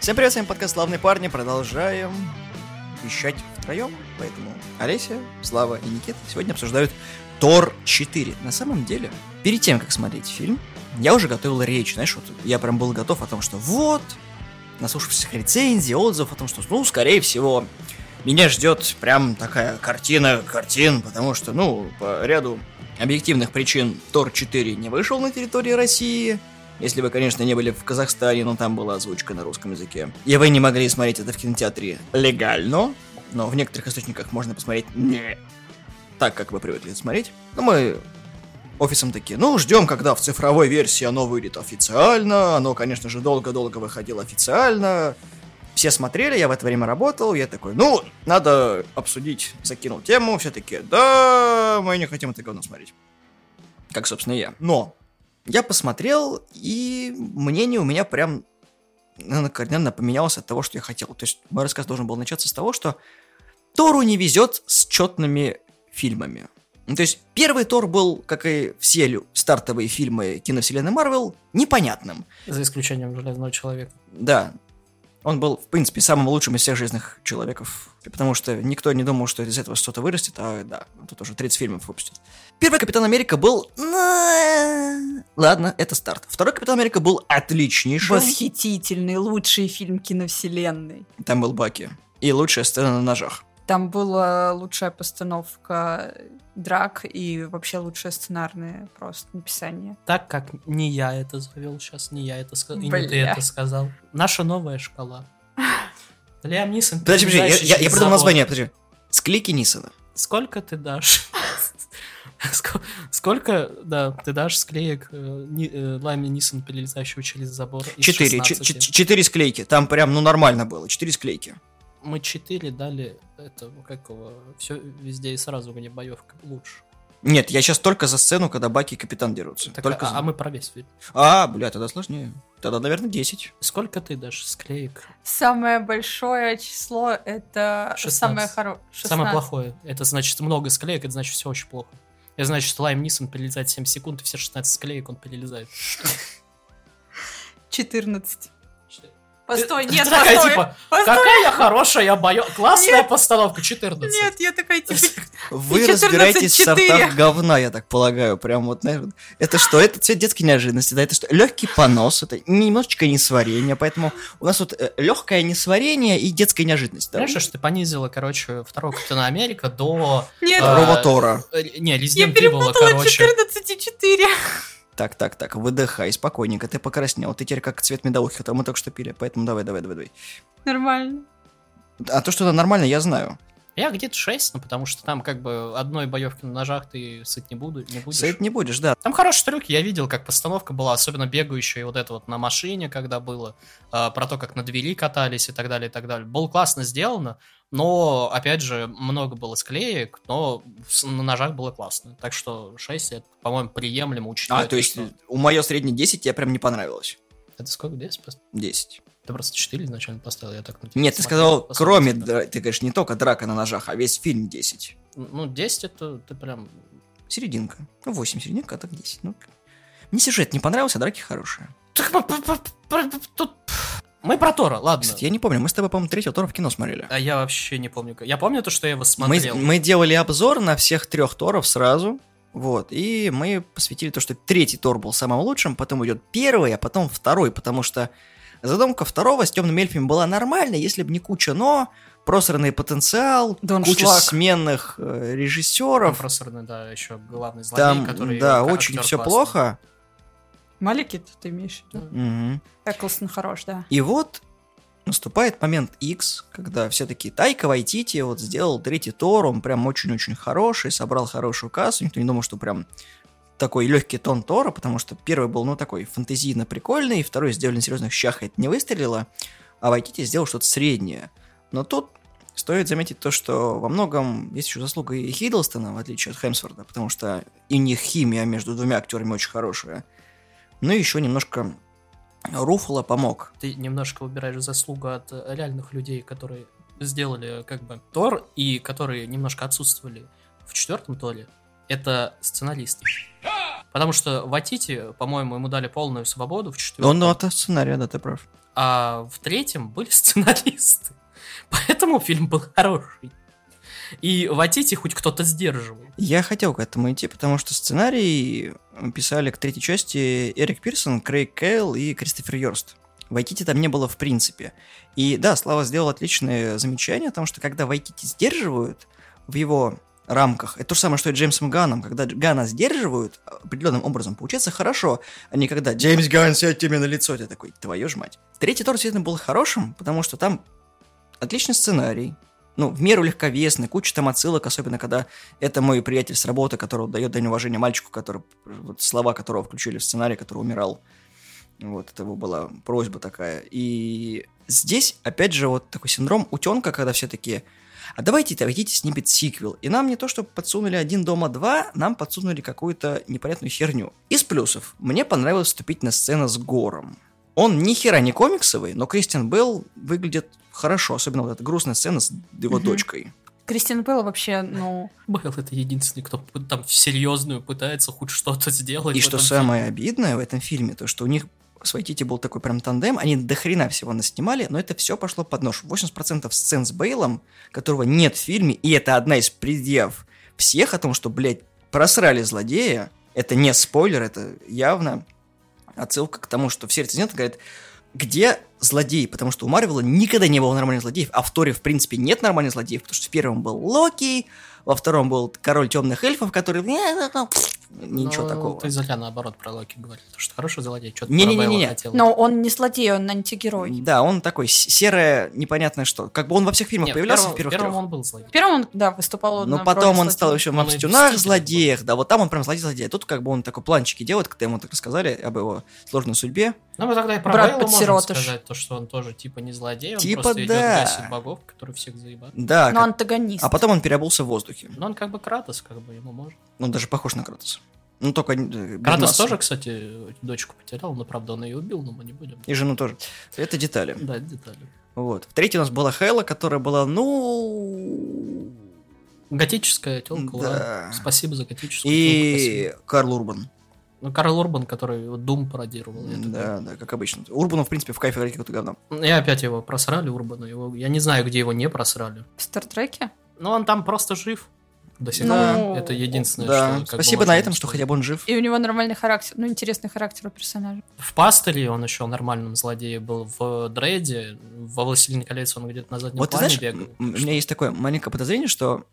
Всем привет, с вами подкаст «Славные парни». Продолжаем вещать втроем. Поэтому Олеся, Слава и Никита сегодня обсуждают Тор 4. На самом деле, перед тем, как смотреть фильм, я уже готовил речь, знаешь, вот я прям был готов о том, что вот, наслушавшись рецензий, отзывов о том, что, ну, скорее всего, меня ждет прям такая картина картин, потому что, ну, по ряду объективных причин Тор 4 не вышел на территории России, если вы, конечно, не были в Казахстане, но там была озвучка на русском языке. И вы не могли смотреть это в кинотеатре легально, но в некоторых источниках можно посмотреть не так, как вы привыкли смотреть. Но мы офисом такие, ну, ждем, когда в цифровой версии оно выйдет официально. Оно, конечно же, долго-долго выходило официально. Все смотрели, я в это время работал, я такой, ну, надо обсудить, закинул тему, все таки да, мы не хотим это говно смотреть. Как, собственно, и я. Но я посмотрел, и мнение у меня прям наверное, кардинально поменялось от того, что я хотел. То есть мой рассказ должен был начаться с того, что Тору не везет с четными фильмами. Ну, то есть первый Тор был, как и все стартовые фильмы киновселенной Марвел, непонятным. За исключением Железного Человека. Да, он был, в принципе, самым лучшим из всех жизненных человеков, потому что никто не думал, что из этого что-то вырастет, а да, тут уже 30 фильмов выпустят. Первый Капитан Америка был... «На». Ладно, это старт. Второй Капитан Америка был отличнейшим. Восхитительный, лучший фильм киновселенной. Там был Баки. И лучшая сцена на ножах. Там была лучшая постановка драк и вообще лучшее сценарное просто написание. Так как не я это завел сейчас, не я это сказал, и не ты это сказал. Наша новая шкала. Лиам Нисон. Подожди, подожди, я, я, я придумал название, подожди. Склейки Нисона. Сколько ты дашь? Ско- Сколько, да, ты дашь склеек э, э, Лайме Нисон, перелезающего через забор? Четыре. 16? Ч- ч- Четыре склейки. Там прям, ну, нормально было. Четыре склейки. Мы четыре дали этого, как его, все везде и сразу, где боевка лучше. Нет, я сейчас только за сцену, когда Баки и Капитан дерутся. Так, только а, за- а мы про весь фильм. А, бля, тогда сложнее. Тогда, наверное, 10. Сколько ты дашь склеек? Самое большое число это 16. самое хорошее. Самое плохое. Это значит много склеек, это значит все очень плохо. Это значит, что Лайм Нисон перелезает 7 секунд, и все 16 склеек он перелезает. 14. Постой, нет, ты такая, постой. типа, постой. какая хорошая боё... Классная постановка, 14. Нет, я такая типа... Вы 14-4. разбираетесь в сортах говна, я так полагаю. Прям вот, наверное. Это что? Это цвет детской неожиданности, да? Это что? Легкий понос, это немножечко несварение, поэтому у нас вот легкое несварение и детская неожиданность. Да? Знаешь, что ты понизила, короче, второго Капитана Америка до... Нет, э, Второго Тора. э, Не, я Resident Evil, перепутала короче. 14 и 4. Так, так, так, выдыхай, спокойненько, ты покраснел. Ты теперь как цвет медовухи, который мы только что пили, поэтому давай, давай, давай, давай. Нормально. А то, что это нормально, я знаю. Я где-то 6, ну потому что там как бы одной боевки на ножах ты сыт не, буду, не будешь. Сыт не будешь, да. Там хорошие трюки, я видел, как постановка была, особенно бегающая вот это вот на машине, когда было, а, про то, как на двери катались и так далее, и так далее. Было классно сделано, но, опять же, много было склеек, но на ножах было классно. Так что 6, это, по-моему, приемлемо, учитывая... А, то есть у мое среднее 10 тебе прям не понравилось. Это сколько, 10? пост- 10. Ты просто 4 изначально поставил, я так... на тебя Нет, ты сказал, посмотрел кроме, дра- ты говоришь, не только драка на ножах, а весь фильм 10. Ну, 10 это ты прям... Серединка. Ну, 8 серединка, а так 10. Ну, мне сюжет не понравился, а драки хорошие. Так, тут... Мы про Тора, ладно. Кстати, я не помню, мы с тобой, по-моему, третьего Тора в кино смотрели. А я вообще не помню. Я помню то, что я его Мы, смотрел. мы делали обзор на всех трех Торов сразу. Вот, и мы посвятили то, что третий Тор был самым лучшим, потом идет первый, а потом второй, потому что задумка второго с темными эльфами была нормальной, если бы не куча но, просранный потенциал, Дон куча Шлак. сменных э, режиссеров. Профессорный, да, еще главный злодей, Там, который... да, очень все классный. плохо. Маликит, ты имеешь в виду? Мгм. Эклстон хорош, да. И вот наступает момент X, когда все таки Тайка Вайтити вот сделал третий Тор, он прям очень-очень хороший, собрал хорошую кассу, никто не думал, что прям такой легкий тон Тора, потому что первый был, ну, такой фантазийно прикольный, второй сделали на серьезных щах, это не выстрелило, а Вайтити сделал что-то среднее. Но тут стоит заметить то, что во многом есть еще заслуга и Хиддлстона, в отличие от Хемсворда, потому что и у них химия между двумя актерами очень хорошая. Ну и еще немножко Руфало помог. Ты немножко убираешь заслугу от э, реальных людей, которые сделали как бы Тор, и которые немножко отсутствовали в четвертом Торе. Это сценаристы. Потому что Ватити, по-моему, ему дали полную свободу в четвертом. Он ну, это сценария, да, ты прав. А в третьем были сценаристы. Поэтому фильм был хороший. И Ватити хоть кто-то сдерживал. Я хотел к этому идти, потому что сценарий писали к третьей части Эрик Пирсон, Крейг Кейл и Кристофер Йорст. Вайтити там не было в принципе. И да, Слава сделал отличное замечание о том, что когда Вайтити сдерживают в его рамках, это то же самое, что и Джеймсом Ганом, когда Гана сдерживают определенным образом, получается хорошо, а не когда Джеймс Ган сядь тебе на лицо, ты такой, твою ж мать. Третий тур действительно был хорошим, потому что там отличный сценарий, ну, в меру легковесный, куча там отсылок, особенно когда это мой приятель с работы, который дает дань уважения мальчику, который, вот слова которого включили в сценарий, который умирал. Вот, это была просьба такая. И здесь, опять же, вот такой синдром утенка, когда все таки а давайте давайте снимет сиквел. И нам не то, что подсунули один дома два, нам подсунули какую-то непонятную херню. Из плюсов. Мне понравилось вступить на сцену с Гором. Он ни хера не комиксовый, но Кристиан Белл выглядит хорошо, особенно вот эта грустная сцена с его угу. дочкой. Кристиан Белл вообще, ну... Белл это единственный, кто там серьезную пытается хоть что-то сделать. И что самое фильме. обидное в этом фильме, то что у них с Вайтити был такой прям тандем, они до хрена всего наснимали, но это все пошло под нож. 80% сцен с Бейлом, которого нет в фильме, и это одна из предъяв всех о том, что, блядь, просрали злодея, это не спойлер, это явно отсылка к тому, что все рецензенты говорят, где злодей, потому что у Марвела никогда не было нормальных злодеев, а в Торе, в принципе, нет нормальных злодеев, потому что в первом был Локи, во втором был король темных эльфов, который... Ничего ну, такого. Ты зря наоборот про Локи говорил, потому что хороший злодей, что-то не, не, не, не, не. Но он не злодей, он антигерой. Да, он такой серое, непонятное что. Как бы он во всех фильмах Нет, появлялся в, первом, в первых первом он был злодей. В первом он, да, выступал Но потом он стал еще в «Мстюнах злодеях», да, вот там он прям злодей-злодей. Тут как бы он такой планчики делает, когда ему так рассказали об его сложной судьбе. Ну, мы тогда и про Брат Бейла можем сказать, то, что он тоже типа не злодей, он типа просто да. идет богов, которые всех заебали. Да. Но как... антагонист. А потом он переобулся в воздухе. Но он как бы Кратос, как бы ему можно. Ну, даже похож на Кратоса. Ну, только э, Кратос массы. тоже, кстати, дочку потерял, но, правда, он ее убил, но мы не будем. И жену тоже. Это детали. Да, детали. Вот. В третьей у нас была Хайла, которая была, ну... Готическая телка, да. Спасибо за готическую И телку, Карл Урбан. Ну, Карл Урбан, который Дум пародировал. Да, да, как обычно. Урбану, в принципе, в кайфе говорить какое-то говно. И опять его просрали, Урбана. Его... Я не знаю, где его не просрали. В Стартреке? Ну, он там просто жив до сих пор. Ну, это единственное, да. что... Спасибо на этом, что хотя бы он жив. И у него нормальный характер, ну, интересный характер у персонажа. В Пастеле он еще нормальным злодеем был. В Дрейде, во Властелине колец он где-то на заднем вот, плане знаешь, бегал. У меня есть такое маленькое подозрение, что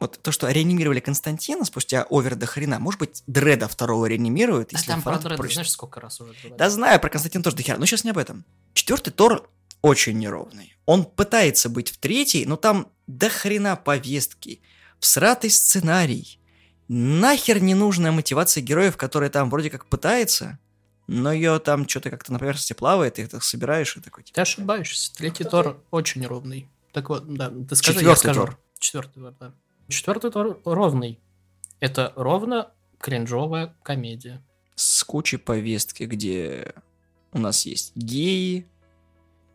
вот то, что реанимировали Константина спустя овер до хрена, может быть, Дреда второго реанимируют, если а там про Дреда знаешь, сколько раз уже говорили? Да знаю, про Константина тоже до хера, но сейчас не об этом. Четвертый Тор очень неровный. Он пытается быть в третьей, но там до хрена повестки, всратый сценарий, нахер ненужная мотивация героев, которая там вроде как пытается, но ее там что-то как-то на поверхности плавает, и ты их собираешь и такой... Ты ошибаешься, третий Тор очень ровный. Так вот, да, ты скажи, Четвертый я скажу. Тор. Четвертый Тор, да. Четвертый Тор ровный. Это ровно кринжовая комедия. С кучей повестки, где у нас есть геи,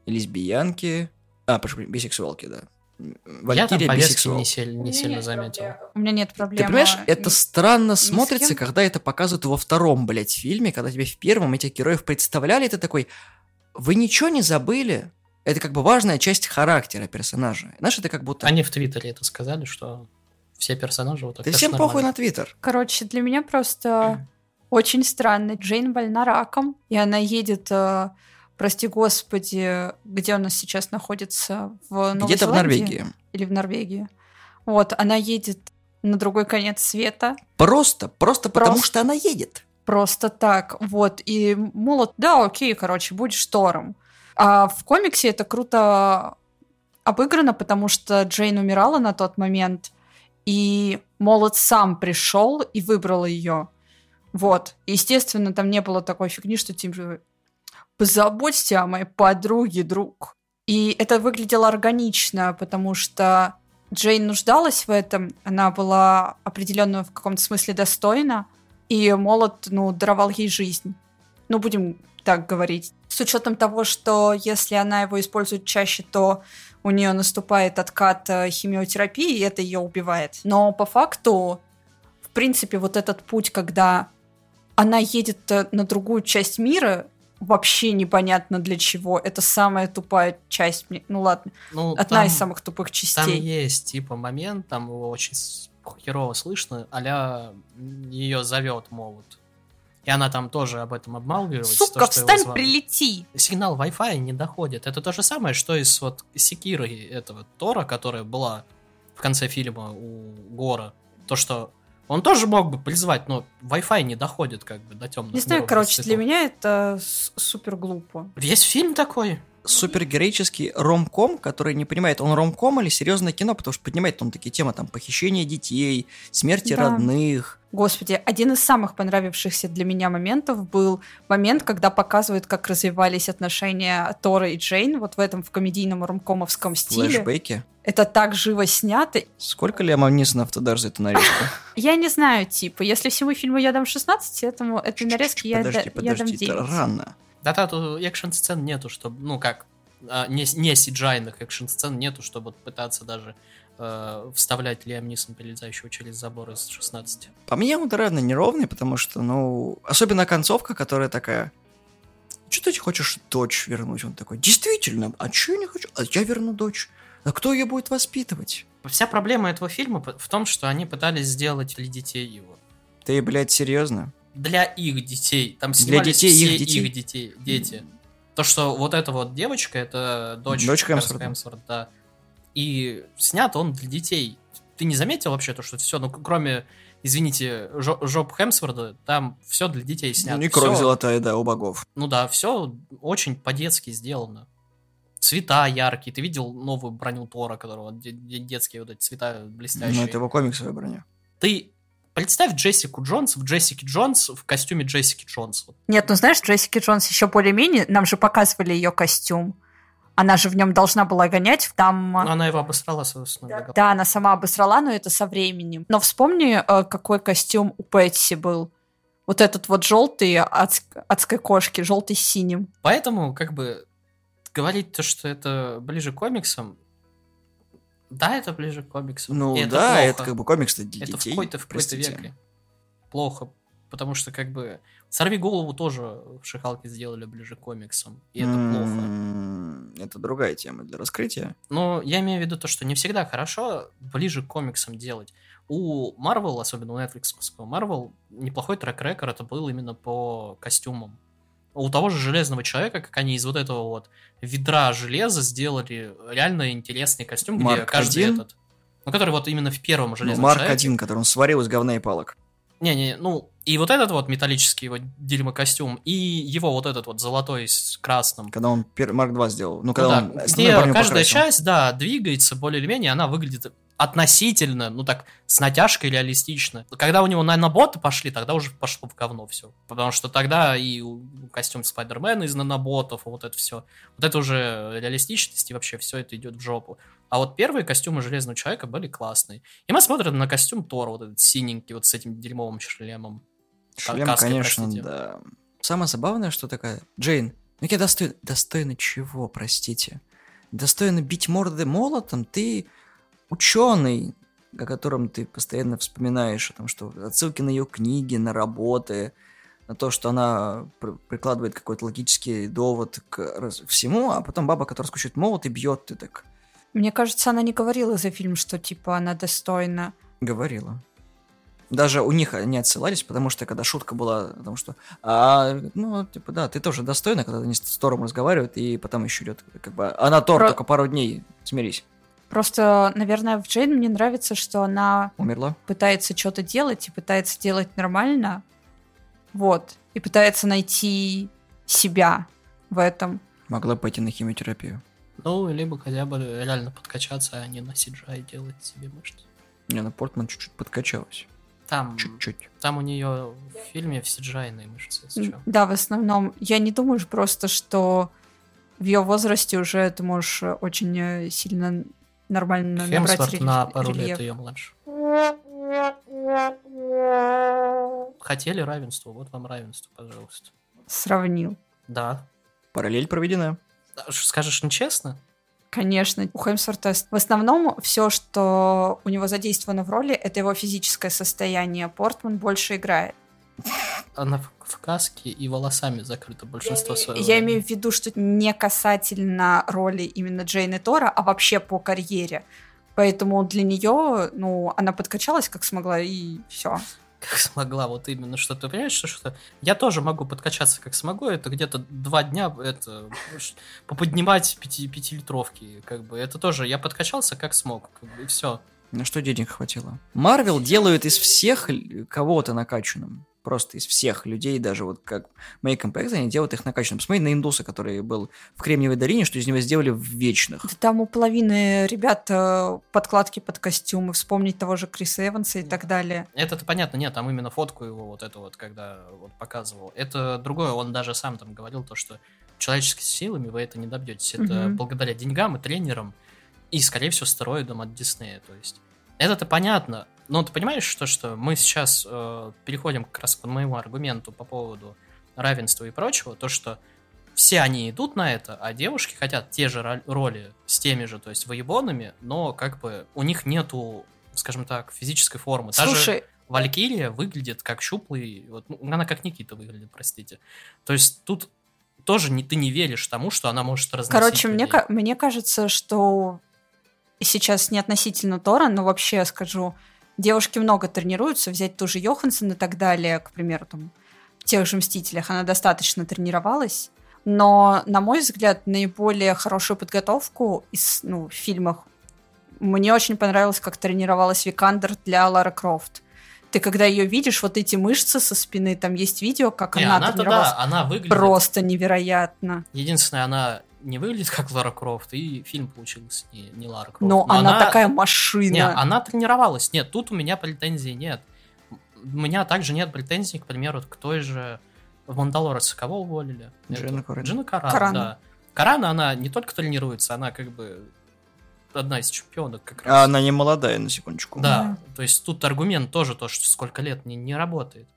лесбиянки, а, прошу, бисексуалки, да. Валькирия Я там повестки не, сильно, не сильно заметил. У меня нет проблем. Ты понимаешь, это странно смотрится, когда это показывают во втором, блядь, фильме, когда тебе в первом этих героев представляли, ты такой, вы ничего не забыли? Это как бы важная часть характера персонажа. Знаешь, это как будто... Они в Твиттере это сказали, что все персонажи вот так. Да всем похуй на Твиттер. Короче, для меня просто очень странно. Джейн больна раком, и она едет, э, прости господи, где у нас сейчас находится? В Новой Где-то в Норвегии. Или в Норвегии. Вот, она едет на другой конец света. Просто, просто, просто потому что она едет. Просто так, вот. И молот, да, окей, короче, будь штором. А в комиксе это круто обыграно, потому что Джейн умирала на тот момент, и Молот сам пришел и выбрал ее. Вот. Естественно, там не было такой фигни, что типа позаботься о моей подруге, друг. И это выглядело органично, потому что Джейн нуждалась в этом, она была определенно в каком-то смысле достойна, и Молот, ну, даровал ей жизнь. Ну, будем так говорить. С учетом того, что если она его использует чаще, то у нее наступает откат э, химиотерапии, и это ее убивает. Но по факту, в принципе, вот этот путь, когда она едет э, на другую часть мира, вообще непонятно для чего. Это самая тупая часть. мне- Ну ладно, Ну, одна там- из самых тупых Там частей. есть, типа, момент, там его очень херово слышно, а ее зовет молот. И она там тоже об этом обмалгивается. Сука, то, встань, звали. прилети! Сигнал Wi-Fi не доходит. Это то же самое, что и с вот секирой этого Тора, которая была в конце фильма у Гора. То, что он тоже мог бы призвать, но Wi-Fi не доходит как бы до темных Не знаю, короче, для меня это супер глупо. Есть фильм такой? Супергероический ромком, который не понимает, он ромком или серьезное кино, потому что поднимает он такие темы, там, похищение детей, смерти Да. родных. Господи, один из самых понравившихся для меня моментов был момент, когда показывают, как развивались отношения Тора и Джейн вот в этом в комедийном ромкомовском стиле. Флэшбэки. Это так живо снято. Сколько Лиам Нисон автодар за эту нарезку? Я не знаю, типа, если всему фильму я дам 16, этому этой нарезки я, Подожди, я дам подожди, 9. это рано. Да-да, тут экшн-сцен нету, чтобы, ну как, а, не, не CGI-ных экшн-сцен нету, чтобы пытаться даже э, вставлять Лиам Нисон, перелезающего через забор из 16. По мне он равно неровный, потому что, ну, особенно концовка, которая такая... Что ты хочешь дочь вернуть? Он такой, действительно, а что я не хочу? А я верну дочь. А кто ее будет воспитывать? Вся проблема этого фильма в том, что они пытались сделать для детей его. Ты, блядь, серьезно? Для их детей. Там Для снимались детей все их детей? их детей, дети. То, что вот эта вот девочка, это дочь, Дочь Крис Хемсворта. Хемсворт, да. И снят он для детей. Ты не заметил вообще то, что все, ну, кроме, извините, жо- жоп Хемсворда, там все для детей снято. Ну, не кровь Всё- золотая, да, у богов. Ну да, все очень по-детски сделано. Цвета яркие. Ты видел новую броню Тора, которого де- де- детские вот эти цвета блестящие. Ну, это его комиксовая броня. Ты представь Джессику Джонс в Джессике Джонс в костюме Джессики Джонс. Нет, ну знаешь, Джессики Джонс еще более-менее, нам же показывали ее костюм. Она же в нем должна была гонять, там... Но она его обосрала, собственно. Да. Да, она сама обосрала, но это со временем. Но вспомни, э, какой костюм у Пэтси был. Вот этот вот желтый от адской кошки, желтый с синим. Поэтому, как бы, говорить то, что это ближе к комиксам, да, это ближе к комиксам. Ну, и это да, плохо. это как бы комикс для Это детей. в какой-то, в какой-то веке. Плохо. Потому что, как бы, «Сорви голову» тоже в «Шихалке» сделали ближе к комиксам. И это плохо. М, Это другая тема для раскрытия. Но я имею в виду то, что не всегда хорошо ближе к комиксам делать. У Marvel, особенно у Netflix Marvel, неплохой трек-рекорд это был именно по костюмам. У того же Железного Человека, как они из вот этого вот ведра железа сделали реально интересный костюм, где Марк каждый один? этот... Ну, который вот именно в первом Ну, Железном Марк Человеке. один, который он сварил из говна и палок. Не-не, ну, и вот этот вот металлический вот дерьмо-костюм, и его вот этот вот золотой с красным. Когда он Марк 2 сделал. Ну, Ну когда да, он где каждая покрасил. часть, да, двигается более или менее, она выглядит относительно, ну так, с натяжкой реалистично. Когда у него на наноботы пошли, тогда уже пошло в говно все. Потому что тогда и у- костюм Спайдермена из наноботов, вот это все. Вот это уже реалистичность, и вообще все это идет в жопу. А вот первые костюмы Железного Человека были классные. И мы смотрим на костюм Тора, вот этот синенький, вот с этим дерьмовым шлемом. Шлем, каской, конечно, простите. да. Самое забавное, что такая... Джейн, ну я достойна... Достойна чего, простите? Достойна бить морды молотом? Ты ученый, о котором ты постоянно вспоминаешь, о том, что отсылки на ее книги, на работы, на то, что она пр- прикладывает какой-то логический довод к раз- всему, а потом баба, которая скучает молот и бьет, ты так Мне кажется, она не говорила за фильм, что типа она достойна. говорила. Даже у них они отсылались, потому что когда шутка была о том, что а, ну, типа, да, ты тоже достойна, когда они с Тором разговаривают, и потом еще идет, как бы, она Тор Про- только пару дней, смирись, Просто, наверное, в Джейн мне нравится, что она умерла. пытается что-то делать и пытается делать нормально. Вот. И пытается найти себя в этом. Могла пойти на химиотерапию. Ну, либо хотя бы реально подкачаться, а не на CGI делать себе мышцы. Не, на Портман чуть-чуть подкачалась. Там, Чуть-чуть. там у нее в фильме все джайные мышцы, если чё. Да, в основном. Я не думаю просто, что в ее возрасте уже ты можешь очень э, сильно нормально набрать Хемсворт рельеф- на пару рельеф. лет ее младше. Хотели равенство, вот вам равенство, пожалуйста. Сравнил. Да. Параллель проведена. Скажешь нечестно? Конечно, у Хемсворта в основном все, что у него задействовано в роли, это его физическое состояние. Портман больше играет. Она в, в каске и волосами закрыта большинство своего Я времени. имею в виду, что не касательно роли именно Джейн и Тора, а вообще по карьере. Поэтому для нее, ну, она подкачалась как смогла, и все. как смогла, вот именно, что ты понимаешь, что, что я тоже могу подкачаться как смогу, это где-то два дня, это, поподнимать пяти, пятилитровки, как бы, это тоже, я подкачался как смог, как бы, и все. На что денег хватило? Марвел делают из всех кого-то накачанным. Просто из всех людей, даже вот как Make Impact, они делают их накачанным. Посмотри на Индуса, который был в Кремниевой долине, что из него сделали в вечных. Да там у половины ребят э, подкладки под костюмы, вспомнить того же Криса Эванса и так далее. Это-то понятно, нет, там именно фотку его вот эту вот, когда вот показывал. Это другое, он даже сам там говорил то, что человеческими силами вы это не добьетесь. Это Мгм. благодаря деньгам и тренерам, и, скорее всего, стероидам от Диснея, то есть. Это-то понятно, но ты понимаешь, что, что мы сейчас э, переходим как раз к моему аргументу по поводу равенства и прочего, то, что все они идут на это, а девушки хотят те же роли с теми же, то есть воебонами, но как бы у них нету, скажем так, физической формы. Слушай, Валькирия выглядит как щуплый, вот, ну, она как Никита выглядит, простите. То есть тут тоже не, ты не веришь тому, что она может разносить короче, мне, людей. ка- мне кажется, что сейчас не относительно Тора, но вообще скажу, девушки много тренируются, взять ту же Йоханссон и так далее, к примеру, там, в тех же «Мстителях» она достаточно тренировалась, но, на мой взгляд, наиболее хорошую подготовку из, ну, в фильмах мне очень понравилось, как тренировалась Викандер для Лары Крофт. Ты когда ее видишь, вот эти мышцы со спины, там есть видео, как Не, она она-то тренировалась. да, она выглядит... Просто невероятно. Единственное, она не выглядит как Лара Крофт, и фильм получился не, не Лара Крофт. Но, она, такая машина. Не, она тренировалась. Нет, тут у меня претензий нет. У меня также нет претензий, к примеру, к той же в Мандалорце кого уволили? Джина Эту- Каран. Джина Каран, Карано. да. Карана, она не только тренируется, она как бы одна из чемпионок как раз. А она не молодая, на секундочку. Да, то есть тут аргумент тоже то, что сколько лет не, не работает.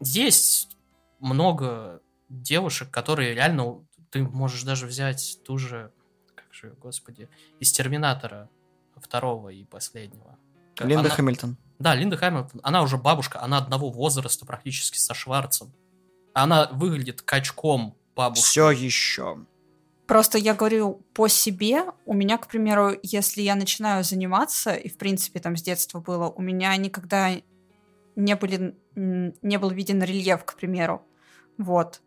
Есть много девушек, которые реально... Ты можешь даже взять ту же, как же, господи, из Терминатора второго и последнего. Линда она- Хэмилтон. Да, Линда Хэмилтон. Она уже бабушка, она одного возраста практически со Шварцем. Она выглядит качком бабушки. Все еще. Просто я говорю по себе. У меня, к примеру, если я начинаю заниматься, и в принципе там с детства было, у меня никогда не, были, не был виден рельеф, к примеру. Вот.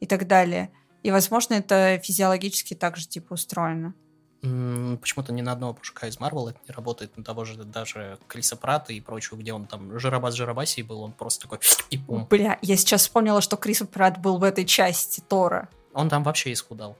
И так далее. И, возможно, это физиологически также типа устроено. Почему-то ни на одного мужика из Марвел это не работает, на того же даже Криса Прата и прочего, где он там жиробас жиробасий был, он просто такой и пум. Бля, я сейчас вспомнила, что Крис Пратт был в этой части Тора. Он там вообще исхудал.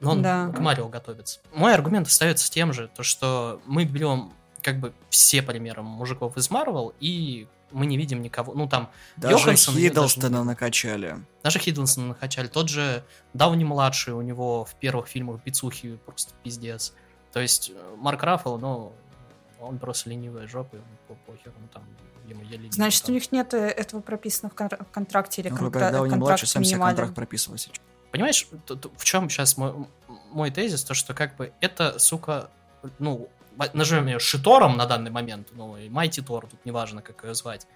Но он Да. к Марио готовится. Мой аргумент остается тем же, то что мы берем как бы все примеры мужиков из Марвел, и мы не видим никого, ну там, Даже Йоханссон даже Хиддлстона не- накачали. даже Хиддлстона накачали, тот же Дауни-младший, у него в первых фильмах бицухи просто пиздец. То есть э, Марк Раффало, ну, он просто ленивая жопа, ему по похер, он там, ему еле Значит, у там. них нет э, этого прописано в кон- в контракте или Ну, контра- Роберт Дауни контракт младший сам себе контракт прописывал сейчас. Понимаешь, в чем сейчас мой, мой тезис, то что как бы это, сука, ну, назовем ее Шитором на данный момент, ну, и Майти Тор, тут неважно, как ее звать,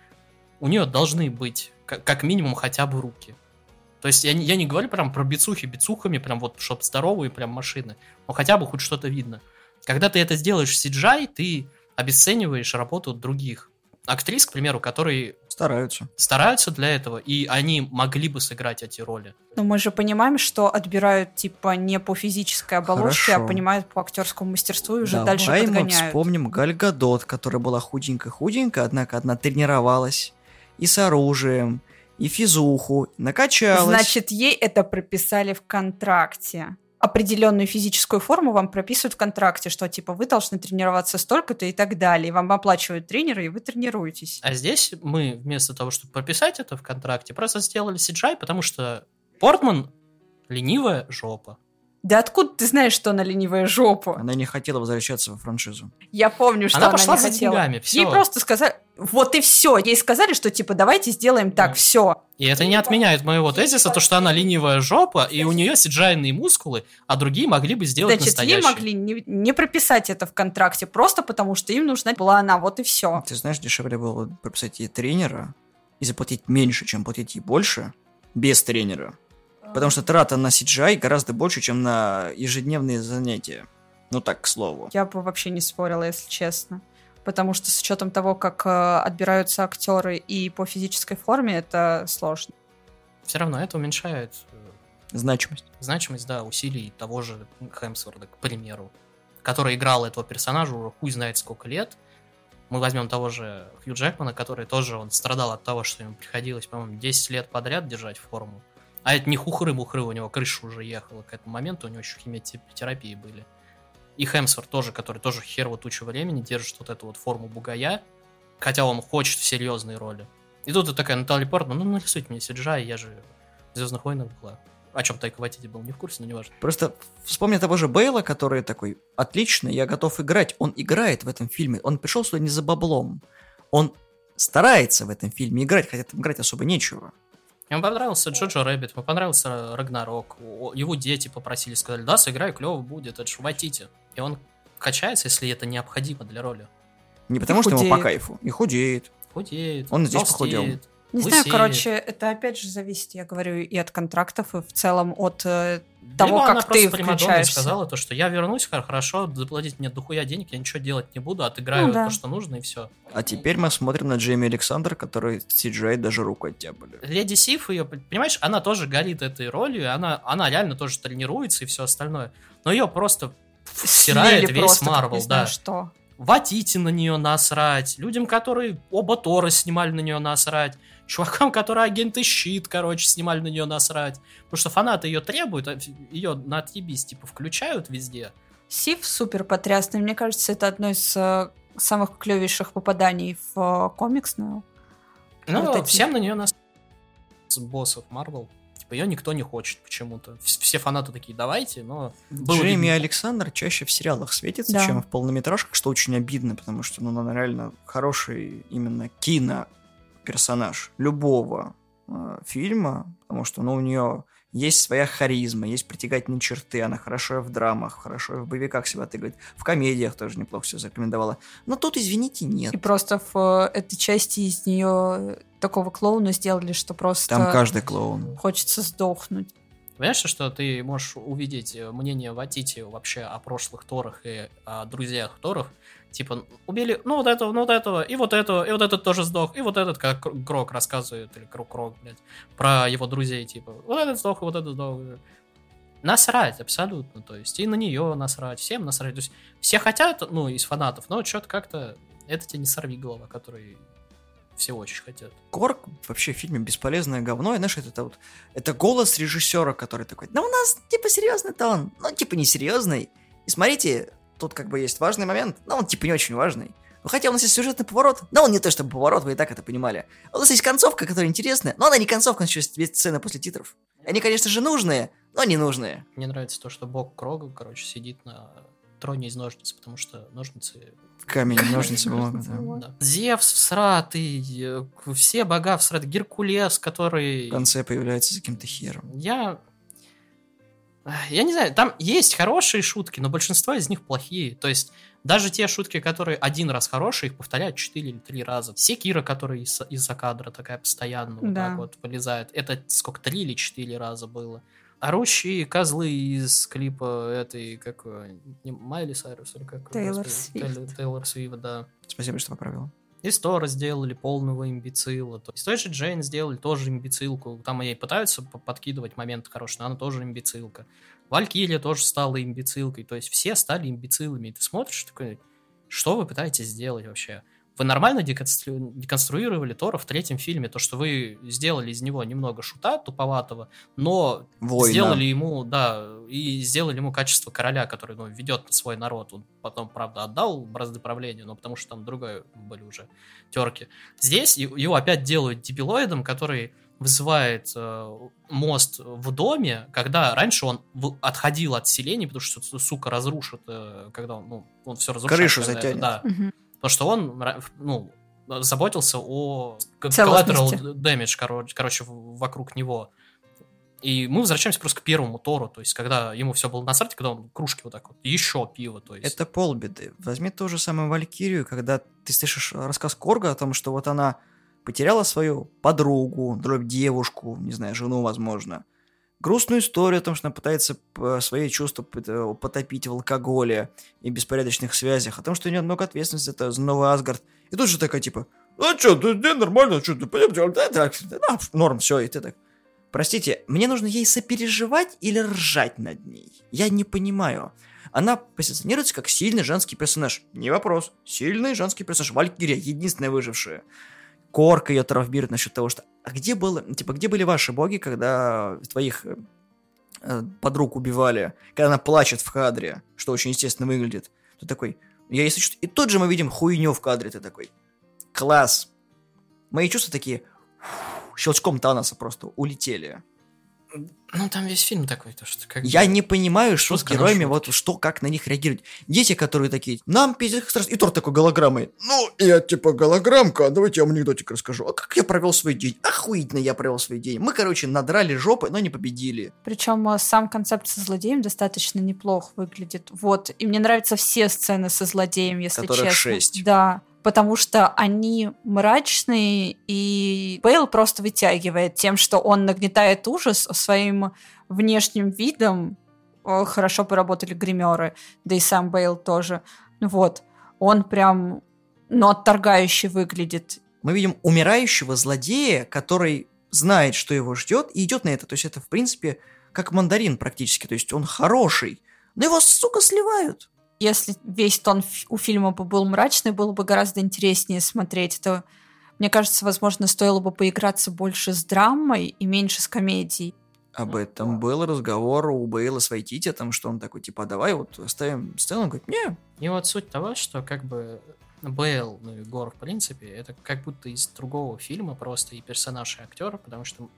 у нее должны быть как, как минимум хотя бы руки. То есть я не, я не говорю прям про бицухи бицухами, прям вот, чтоб здоровые прям машины, но хотя бы хоть что-то видно. Когда ты это сделаешь в CGI, ты обесцениваешь работу других актрис, к примеру, которые Стараются. стараются для этого, и они могли бы сыграть эти роли. Но мы же понимаем, что отбирают типа не по физической оболочке, Хорошо. а понимают по актерскому мастерству и уже Давай дальше мы подгоняют. вспомним Галь Гадот, которая была худенькая-худенькая, однако одна тренировалась и с оружием, и физуху, накачалась. Значит, ей это прописали в контракте. Определенную физическую форму вам прописывают в контракте, что типа вы должны тренироваться столько-то и так далее. И вам оплачивают тренеры, и вы тренируетесь. А здесь мы вместо того, чтобы прописать это в контракте, просто сделали CGI, потому что Портман ленивая жопа. Да откуда ты знаешь, что она ленивая жопа? Она не хотела возвращаться во франшизу. Я помню, что Она она, пошла не за хотела. деньгами, всё. Ей просто сказали, вот и все. Ей сказали, что типа давайте сделаем так, Да. все. И это не отменяет моего тезиса, то, что она ленивая жопа, и у нее CGI-ные мускулы, а другие могли бы сделать Значит, ей настоящие. могли не, не прописать это в контракте, просто потому что им нужна была она, вот и все. Ты знаешь, дешевле было прописать ей тренера, и заплатить меньше, чем платить ей больше, без тренера. Потому что трата на CGI гораздо больше, чем на ежедневные занятия. Ну так, к слову. Я бы вообще не спорила, если честно. Потому что с учетом того, как э, отбираются актеры и по физической форме, это сложно. Все равно это уменьшает э, Значимость. значимость, да, усилий того же Хемсворда, к примеру, который играл этого персонажа уже хуй знает сколько лет. Мы возьмем того же Хью Джекмана, который тоже он страдал от того, что ему приходилось, по-моему, 10 лет подряд держать форму. А это не хухры-мухры, у него крыша уже ехала к этому моменту, у него еще химиотерапии были. И Хемсворт тоже, который тоже херово тучу времени держит вот эту вот форму бугая, хотя он хочет в серьезные роли. И тут вот такая Наталья Портман, ну нарисуйте мне CGI, я же в Звездных войнах была. О чем Тайка Вайтити был не в курсе, но неважно. Просто вспомни того же Бейла, который такой, отлично, я готов играть. Он играет в этом фильме. Он пришел сюда не за баблом. Он старается в этом фильме играть, хотя там играть особо нечего. Ему понравился Джоджо Рэббит, ему понравился Рагнарок. Его дети попросили, сказали, да, сыграй, клево будет, это ж Вайтити. И он качается, если это необходимо для роли. Не потому, что ему по худеет. кайфу. И худеет. Худеет, Он здесь толстеет, похудел. Не знаю, лысеет. короче, это опять же зависит, я говорю, и от контрактов, и в целом от э, того, Либо как она ты просто включаешься. сказала то, что я вернусь, хор- хорошо, заплатить мне дохуя денег, я ничего делать не буду, отыграю Ну да. то, что нужно, и все. А теперь мы смотрим на Джейми Александр, который CGI даже руку оттяпали. Леди Сиф, ее, понимаешь, она тоже горит этой ролью, и она, она реально тоже тренируется и все остальное. Но ее просто стирает Слили весь Марвел, да. что. Ватите на нее насрать, людям, которые оба Тора снимали на нее насрать, чувакам, которые агенты щит, короче, снимали на нее насрать. Потому что фанаты ее требуют, а ее на отъебись, типа, включают везде. Сив супер потрясный. Мне кажется, это одно из э, самых клевейших попаданий в э, комиксную. Ну, Вот эти- всем на нее нас с боссов Марвел. Типа, ее никто не хочет почему-то. Вс- Все фанаты такие, давайте, но... было Джейми видно- Александр чаще в сериалах светится, Да. чем в полнометражках, что очень обидно, потому что ну, он реально хороший именно кино-персонаж любого э, фильма, потому что ну, у нее есть своя харизма, есть притягательные черты, она хорошо в драмах, хорошо в боевиках себя отыгрывает, в комедиях тоже неплохо все зарекомендовала. Но тут, извините, нет. И просто в э, этой части из нее такого клоуна сделали, что просто Там каждый клоун. хочется сдохнуть. Понимаешь, что ты можешь увидеть э, мнение Ватити вообще о прошлых Торах и о друзьях Торов. Типа, убили, ну вот этого, ну вот этого, и вот этого, и вот этот тоже сдох, и вот этот, как Грок рассказывает, или Круг Крок, блядь, про его друзей, типа, вот этот сдох, и вот этот сдох. Насрать, абсолютно, то есть, и на нее насрать, всем насрать. То есть, все хотят, ну, из фанатов, но что-то как-то, это тебе не сорви голова, который все очень хотят. Корк вообще в фильме бесполезное говно, и знаешь, это, это вот, это голос режиссера, который такой, да у нас типа серьезный тон, ну типа не серьезный. И смотрите, тут как бы есть важный момент, но он типа не очень важный. Ну, хотя у нас есть сюжетный поворот, но он не то чтобы поворот, вы и так это понимали. У нас есть концовка, которая интересная, но она не концовка, она еще есть сцены после титров. Они, конечно же, нужные, но не нужные. Мне нравится то, что Бог Крога, короче, сидит на троне из ножниц, потому что ножницы Камень, ножницы, бумага. да. Да. Зевс всратый, э, все бога всратый, Геркулес, который... В конце появляется за каким-то хером. Я... Я не знаю, там есть хорошие шутки, но большинство из них плохие. То есть даже те шутки, которые один раз хорошие, их повторяют четыре или три раза. Секира, которая из- из-за кадра такая постоянно вот Да. так вот вылезает. Это сколько, три или четыре раза было. Орущие козлы из клипа этой, как не Майли Сайрус, или как? Тейлор господи, Свифт. Тейлор- Тейлор Свифт, да. Спасибо, что поправила. Из Тора сделали полного имбецила. Есть той же Джейн сделали тоже имбецилку. Там ей пытаются подкидывать момент хороший, но она тоже имбецилка. Валькирия тоже стала имбецилкой. То есть все стали имбецилами. И ты смотришь такой, что вы пытаетесь сделать вообще? Вы нормально деконстру- деконструировали Тора в третьем фильме. То, что вы сделали из него немного шута туповатого, но Война. сделали ему, да, и сделали ему качество короля, который, ну, ведет свой народ. Он потом, правда, отдал бразды правления, но потому что там другое были уже терки. Здесь его опять делают дебилоидом, который вызывает э, мост в доме, когда раньше он в- отходил от селения, потому что, сука, разрушит, э, когда он, ну, он все разрушает. Крышу когда это- затянет. да. Мгм. Потому что он, ну, заботился о collateral damage, короче, короче, вокруг него. И мы возвращаемся просто к первому Тору, то есть, когда ему все было насрать, когда он кружки вот так вот, еще пиво, то есть. Это полбеды. Возьми ту же самую Валькирию, когда ты слышишь рассказ Корга о том, что вот она потеряла свою подругу, дробь девушку, не знаю, жену, возможно. Грустную историю о том, что она пытается п- свои чувства п- потопить в алкоголе и беспорядочных связях, о том, что у нее много ответственности это за Новый Асгард. И тут же такая, типа, а что, ты да, нормально, что ты, пойдем, да, так, да, норм, все, и ты так. Простите, мне нужно ей сопереживать или ржать над ней? Я не понимаю. Она позиционируется как сильный женский персонаж. Не вопрос. Сильный женский персонаж. Валькирия, единственная выжившая. Корка ее травмирует насчет того, что... А где было... Типа, где были ваши боги, когда твоих э, подруг убивали? Когда она плачет в кадре, что очень естественно выглядит. Ты такой... Я если что... И тут же мы видим хуйню в кадре. Ты такой... Класс. Мои чувства такие... Щелчком Таноса просто улетели. Ну, там весь фильм такой, то что как Я не понимаю, что с героями, вот что, как на них реагировать. Дети, которые такие, нам пиздец страшно. И Тор такой голограммой. Ну, я типа голограммка, давайте я вам анекдотик расскажу. А как я провел свой день? Охуительно я провел свой день. Мы, короче, надрали жопы, но не победили. Причем э, сам концепт со злодеем достаточно неплохо выглядит. Вот. И мне нравятся все сцены со злодеем, если Которых честно. шесть. Да. Потому что они мрачные, и Бейл просто вытягивает тем, что он нагнетает ужас своим внешним видом. Хорошо поработали гримеры, да и сам Бейл тоже. Вот. Он прям, ну, отторгающе выглядит. Мы видим умирающего злодея, который знает, что его ждет, и идет на это. То есть это, в принципе, как мандарин практически. То есть он хороший. Но его, сука, сливают. Если весь тон у фильма бы был мрачный, было бы гораздо интереснее смотреть. То, мне кажется, возможно, стоило бы поиграться больше с драмой и меньше с комедией. Об этом был разговор у Бейла с Вайтити, о том, что он такой, типа, «А давай вот оставим сцену. Он говорит, не, И вот суть того, что как бы Бейл, ну и Гор, в принципе, это как будто из другого фильма просто и персонаж, и актер, потому что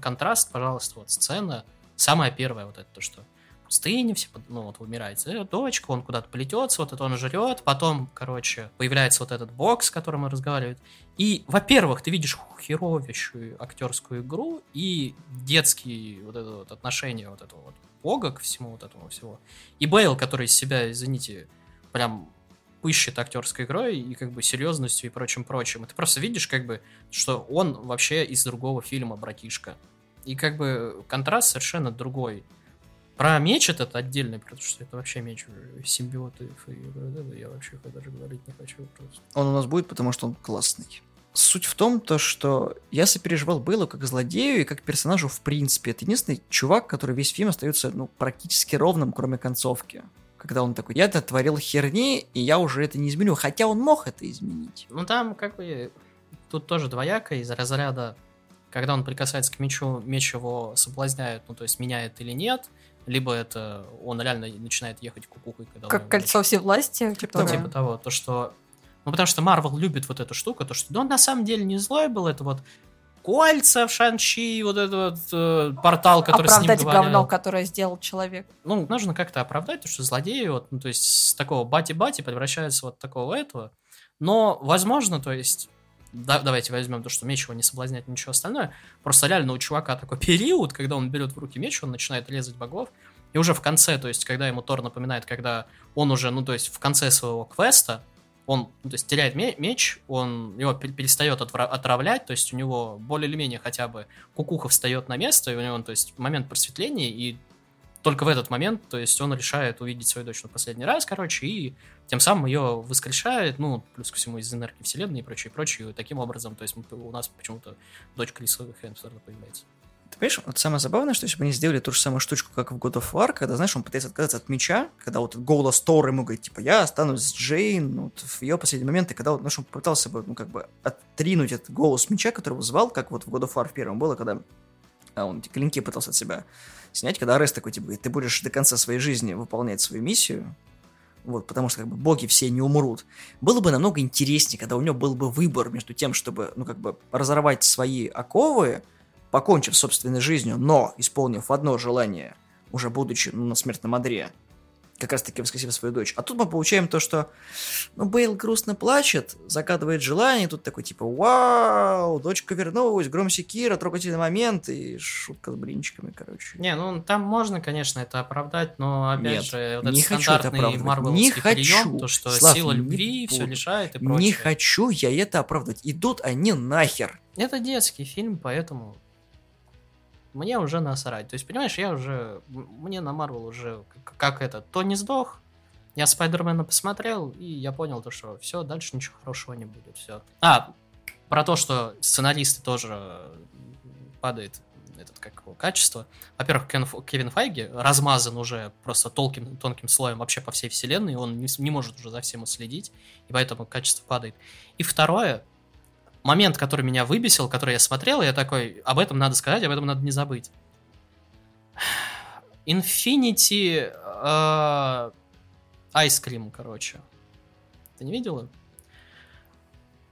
контраст, пожалуйста, вот сцена, самая первая вот это, то, что пустыне все, ну вот умирает э, дочка, он куда-то плетется, вот это он жрет, потом, короче, появляется вот этот бокс, с которым он разговаривает, и, во-первых, ты видишь херовищую актерскую игру и детские вот это вот отношения вот этого вот бога ко всему вот этому всего. И Бейл, который из себя, извините, прям пыщет актерской игрой и как бы серьезностью и прочим-прочим. Ты просто видишь, как бы, что он вообще из другого фильма, братишка. И как бы контраст совершенно другой. Про меч этот отдельный, потому что это вообще меч симбиотов, и это я вообще даже говорить не хочу просто. Он у нас будет, потому что он классный. Суть в том, то, что я сопереживал Бейлу как злодею и как персонажу в принципе. Это единственный чувак, который весь фильм остается ну, практически ровным, кроме концовки. Когда он такой, я это творил херни, и я уже это не изменю. Хотя он мог это изменить. Ну там как бы тут тоже двояко из разряда, когда он прикасается к мечу, меч его соблазняет, ну то есть меняет или нет, либо это он реально начинает ехать кукухой, когда Как него кольцо всевластия. Ну, которое- типа того, то, что... Ну, потому что Марвел любит вот эту штуку, то, что да, он на самом деле не злой был, это вот кольца в Шанчи, вот этот вот э, портал, который оправдать с ним говорил. говно, которое сделал человек. Ну, нужно как-то оправдать, то, что злодеи, вот, ну, то есть с такого бати-бати превращаются вот такого этого. Но, возможно, то есть, да- давайте возьмем то, что меч его не соблазняет, ничего остальное. Просто реально у чувака такой период, когда он берет в руки меч, он начинает резать богов. И уже в конце, то есть, когда ему Тор напоминает, когда он уже, ну, то есть, в конце своего квеста, он, ну, то есть, теряет ме- меч, он его пер- перестает отравлять, то есть, у него более или менее хотя бы кукуха встает на место, и у него, то есть, момент просветления, и только в этот момент, то есть, он решает увидеть свою дочь на последний раз, короче, и тем самым ее воскрешает, ну, плюс ко всему из энергии вселенной и прочее, прочее, и таким образом, то есть, у нас почему-то дочка Лиса Хемсворта появляется. Ты понимаешь, вот самое забавное, что если бы они сделали ту же самую штучку, как в God of War, когда, знаешь, он пытается отказаться от меча, когда вот голос Тора ему говорит, типа, я останусь с Джейн, вот в ее последний момент, и когда, вот, знаешь, он пытался бы, ну, как бы, оттринуть этот голос меча, который звал, как вот в God of War в первом было, когда а, он эти клинки пытался от себя снять, когда Арест такой, типа, ты будешь до конца своей жизни выполнять свою миссию, вот, потому что, как бы, боги все не умрут. Было бы намного интереснее, когда у него был бы выбор между тем, чтобы, ну, как бы, разорвать свои оковы, покончив собственной жизнью, но исполнив одно желание, уже будучи ну, на смертном одре, как раз таки воскресив свою дочь. А тут мы получаем то, что ну, Бейл грустно плачет, загадывает желание, тут такой типа «Вау, дочка вернулась, гром секира, трогательный момент» и шутка с блинчиками, короче. Не, ну там можно, конечно, это оправдать, но опять Нет, же, вот не этот хочу это стандартный оправдывать. марвеловский Не хочу. прием, то, что Слав, сила любви все буду. лишает и прочее. Не хочу я это оправдывать. Идут они нахер. Это детский фильм, поэтому мне уже насрать. То есть, понимаешь, я уже... Мне на Марвел уже как, это... Тони сдох, я Спайдермена посмотрел, и я понял то, что все, дальше ничего хорошего не будет. Все. А, про то, что сценаристы тоже м, падает этот как его, качество. Во-первых, Кевин Файги размазан уже просто толким, тонким слоем вообще по всей вселенной, он не, не может уже за всем уследить, и поэтому качество падает. И второе, момент, который меня выбесил, который я смотрел, я такой, об этом надо сказать, об этом надо не забыть. Infinity э, Ice Cream, короче. Ты не видела?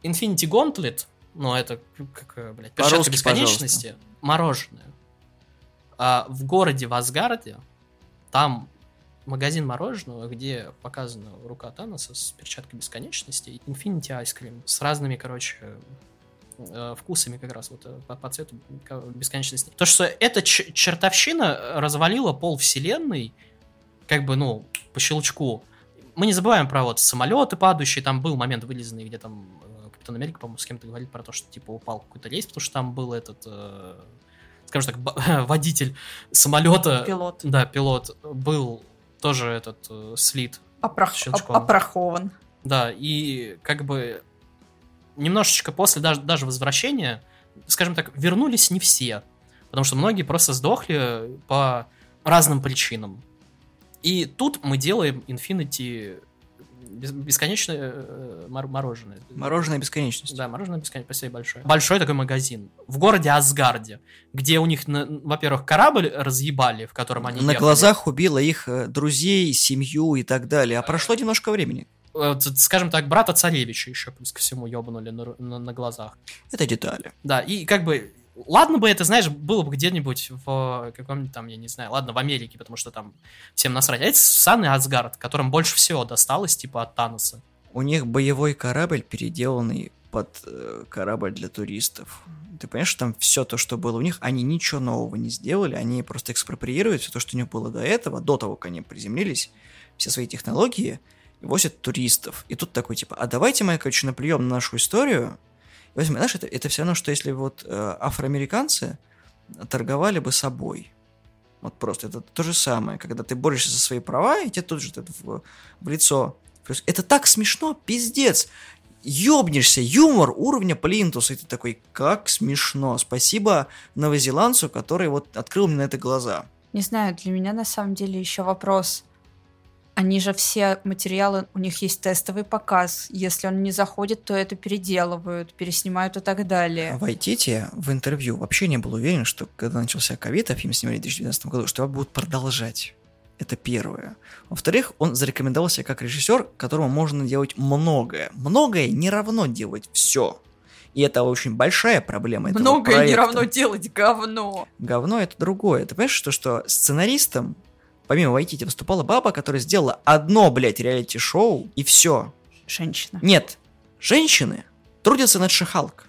Infinity Gauntlet, ну это как, э, блядь, перчатка бесконечности, мороженое. А в городе Васгарде там магазин мороженого, где показана рука Таноса с перчаткой бесконечности, и Infinity Ice Cream с разными, короче, э, вкусами как раз вот э, по, по цвету бесконечности. То, что эта чертовщина развалила пол вселенной, как бы, ну, по щелчку. Мы не забываем про вот самолеты падающие, там был момент вылизанный, где там э, Капитан Америка, по-моему, с кем-то говорит про то, что типа упал какой-то рейс, потому что там был этот, скажем так, водитель самолета, Пилот. да, пилот, был тоже этот э, слит Опрох- Щелчком. Опрохован. да, и как бы немножечко после даже, даже возвращения, скажем так, вернулись не все. Потому что многие просто сдохли по разным причинам. И тут мы делаем Infinity бесконечное э, мор- мороженое. Мороженое бесконечность. Да, мороженое бесконечно, спасибо большое. Большой такой магазин. В городе Асгарде, где у них, во-первых, корабль разъебали, в котором они На ехали. глазах убила их э, друзей, семью и так далее. А прошло немножко времени. Э, Скажем так, брата царевича еще плюс ко всему ебанули на, на- на глазах. Это детали. Да, и как бы, ладно бы это, знаешь, было бы где-нибудь в каком-нибудь там, я не знаю, ладно, в Америке, потому что там всем насрать. А это ссаный Асгард, которым больше всего досталось, типа, от Таноса. У них боевой корабль, переделанный под э, корабль для туристов. Ты понимаешь, что там все то, что было у них, они ничего нового не сделали, они просто экспроприируют все то, что у них было до этого, до того, как они приземлились, все свои технологии, и возят туристов. И тут такой, типа, а давайте мы, короче, наплюем на нашу историю. И возьмем, знаешь, это, это все равно, что если вот э, афроамериканцы торговали бы собой. Вот просто это то же самое, когда ты борешься за свои права, и тебе тут же это в, в лицо. Это так смешно, пиздец. Ёбнешься, юмор уровня Плинтуса, и ты такой, как смешно. Спасибо новозеландцу, который вот открыл мне на это глаза. Не знаю, для меня на самом деле еще вопрос. Они же все материалы, у них есть тестовый показ. Если он не заходит, то это переделывают, переснимают и так далее. Вайтити в интервью вообще не был уверен, что когда начался ковид, а фильм снимали в 2012 году, что его будут продолжать. Это первое. Во-вторых, он зарекомендовал себя как режиссер, которому можно делать многое. Многое не равно делать все. И это очень большая проблема этого Многое не проекта. равно делать говно. Говно это другое. Ты понимаешь, что, что сценаристом, помимо Вайтити, выступала баба, которая сделала одно, блядь, реалити-шоу, и все. Женщина. Нет, женщины трудятся над Шихалк.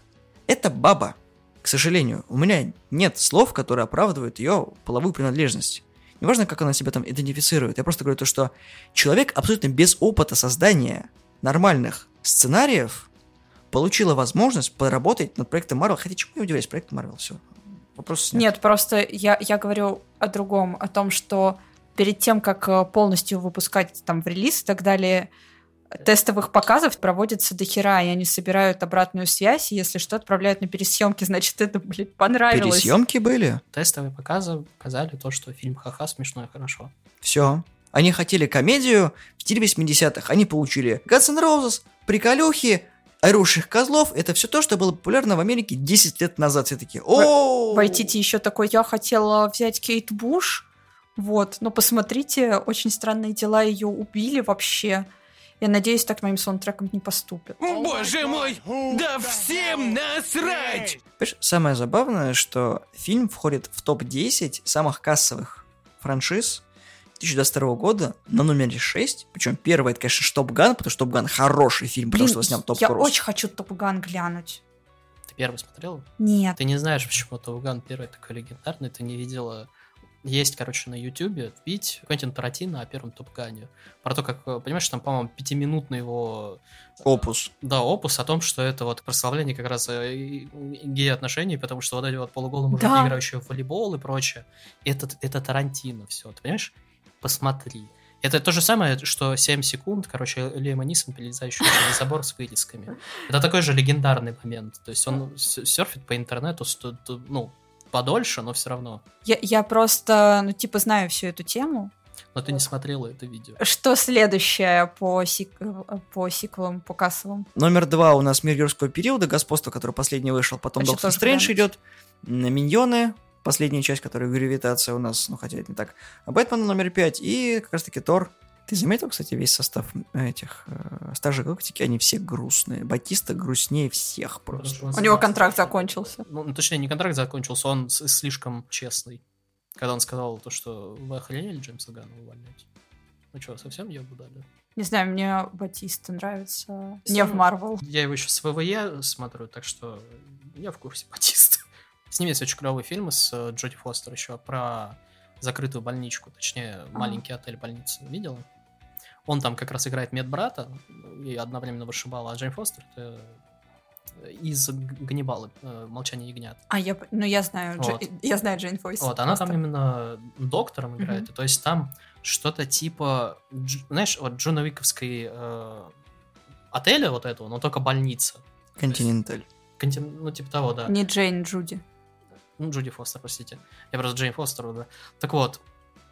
Это баба. К сожалению, у меня нет слов, которые оправдывают ее половую принадлежность. Неважно, как она себя там идентифицирует. Я просто говорю то, что человек абсолютно без опыта создания нормальных сценариев получила возможность поработать над проектом Marvel. Хотя чему я удивляюсь, проект Marvel, все. Вопрос снят. Нет, просто я, я говорю о другом, о том, что перед тем, как э, полностью выпускать там в релиз и так далее, тестовых показов проводится до хера, и они собирают обратную связь, и если что, отправляют на пересъемки, значит, это, блин, понравилось. Пересъемки были. Тестовые показы показали то, что фильм ха-ха смешно и хорошо. Все. Они хотели комедию в стиле 80-х. Они получили Guns N' Roses, приколюхи, орущих козлов. Это все то, что было популярно в Америке 10 лет назад. Все такие, о Вайтити еще такой, я хотела взять Кейт Буш, вот, но посмотрите, очень странные дела ее убили вообще. Я надеюсь, так моим саундтреком не поступят. Боже мой, да всем насрать! Понимаешь, самое забавное, что фильм входит в топ-10 самых кассовых франшиз, 2022 года на номере 6. Причем первый, это, конечно, Топ Ган, потому что Топ Ган хороший фильм, потому Блин, что его снял Топ я Круз. очень хочу Топ Ган глянуть. Ты первый смотрел? Нет. Ты не знаешь, почему Тауган первый такой легендарный, ты не видела... Есть, короче, на Ютубе вбить Квентин Тарантино о первом Топгане. Про то, как, э, понимаешь, там, по-моему, пятиминутный его Опус. Да, опус о том, что это вот прославление как раз э, гей-отношений, потому что вот эти вот полуголые мужики, Да. играющие в волейбол и прочее, это, это Тарантино все, ты понимаешь? Посмотри. Это то же самое, что 7 секунд, короче, Лема Нисон, перелезающий через забор с вырезками. Это такой же легендарный момент. То есть он серфит по интернету, ну, подольше, но все равно. Я, я просто, ну, типа, знаю всю эту тему. Но ты не смотрела это видео. Что следующее по, сик- по сиквелам, по кассовым? Номер два у нас Мир юрского периода, Господство, который последний вышел, потом Хочу Доктор Стрэндж идет, Миньоны, последняя часть, которая гравитация у нас, ну хотя это не так, а Бэтмен номер пять и как раз таки Тор. Ты заметил, кстати, весь состав этих э, Стражей Галактики, они все грустные. Батиста грустнее всех просто. У него контракт закончился. Ну, ну, точнее, не контракт закончился, он слишком честный. Когда он сказал то, что вы охренели Джеймса Ганна увольнять. Ну что, совсем ебу дали? Не знаю, мне Батиста нравится. С Не в Марвел. Я его еще с ВВЕ смотрю, так что я в курсе Батиста. С ним есть очень клевый фильм с э, Джоди Фостер еще про закрытую больничку, точнее, маленький отель больницы. Видела? Он там как раз играет медбрата и одновременно вышибала, а Джейн Фостер это из Г- Ганнибала, э, «Молчание ягнят». А, я, ну я знаю, Дж- Вот. я знаю Джейн Фойс. Вот, она там именно доктором играет. И То есть там что-то типа, Дж- знаешь, вот Джона Уиковской э, отеля вот этого, но только больница. Континенталь. Контин- Ну, типа того, да. Не Джейн, Джуди. Ну, Джуди Фостер, простите. Я просто Джейн Фостер, да. Так вот,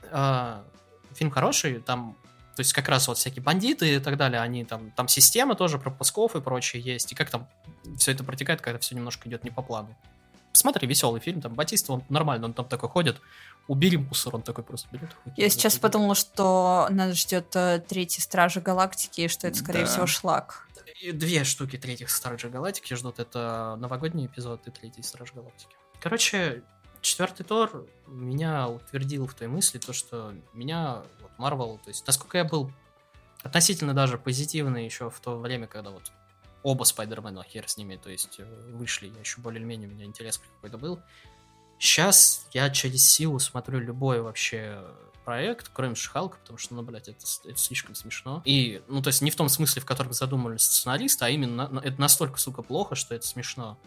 э, фильм хороший, там, то есть как раз вот всякие бандиты и так далее, они там, там система тоже пропусков и прочее есть, и как там все это протекает, когда все немножко идет не по плану. Посмотри, веселый фильм, там Батиста, он нормально, он там такой ходит, убери мусор, он такой просто берет. Я сейчас подумала, что нас ждет э, третий Стражи Галактики, и что это, скорее Да. всего, шлак. И Две штуки третьих Стражей Галактики ждут. Это новогодний эпизод и третий Страж Галактики. Короче, четвертый Тор меня утвердил в той мысли, то, что меня вот, Марвел, то есть, насколько я был относительно даже позитивный еще в то время, когда вот оба Спайдермена, хер с ними, то есть, э, вышли, я еще более-менее, у меня интерес какой-то был. Сейчас я через силу смотрю любой вообще проект, кроме Шихалка, потому что, ну, блядь, это, это слишком смешно. И, ну, то есть не в том смысле, в котором задумывались сценаристы, а именно это настолько, сука, плохо, что это смешно.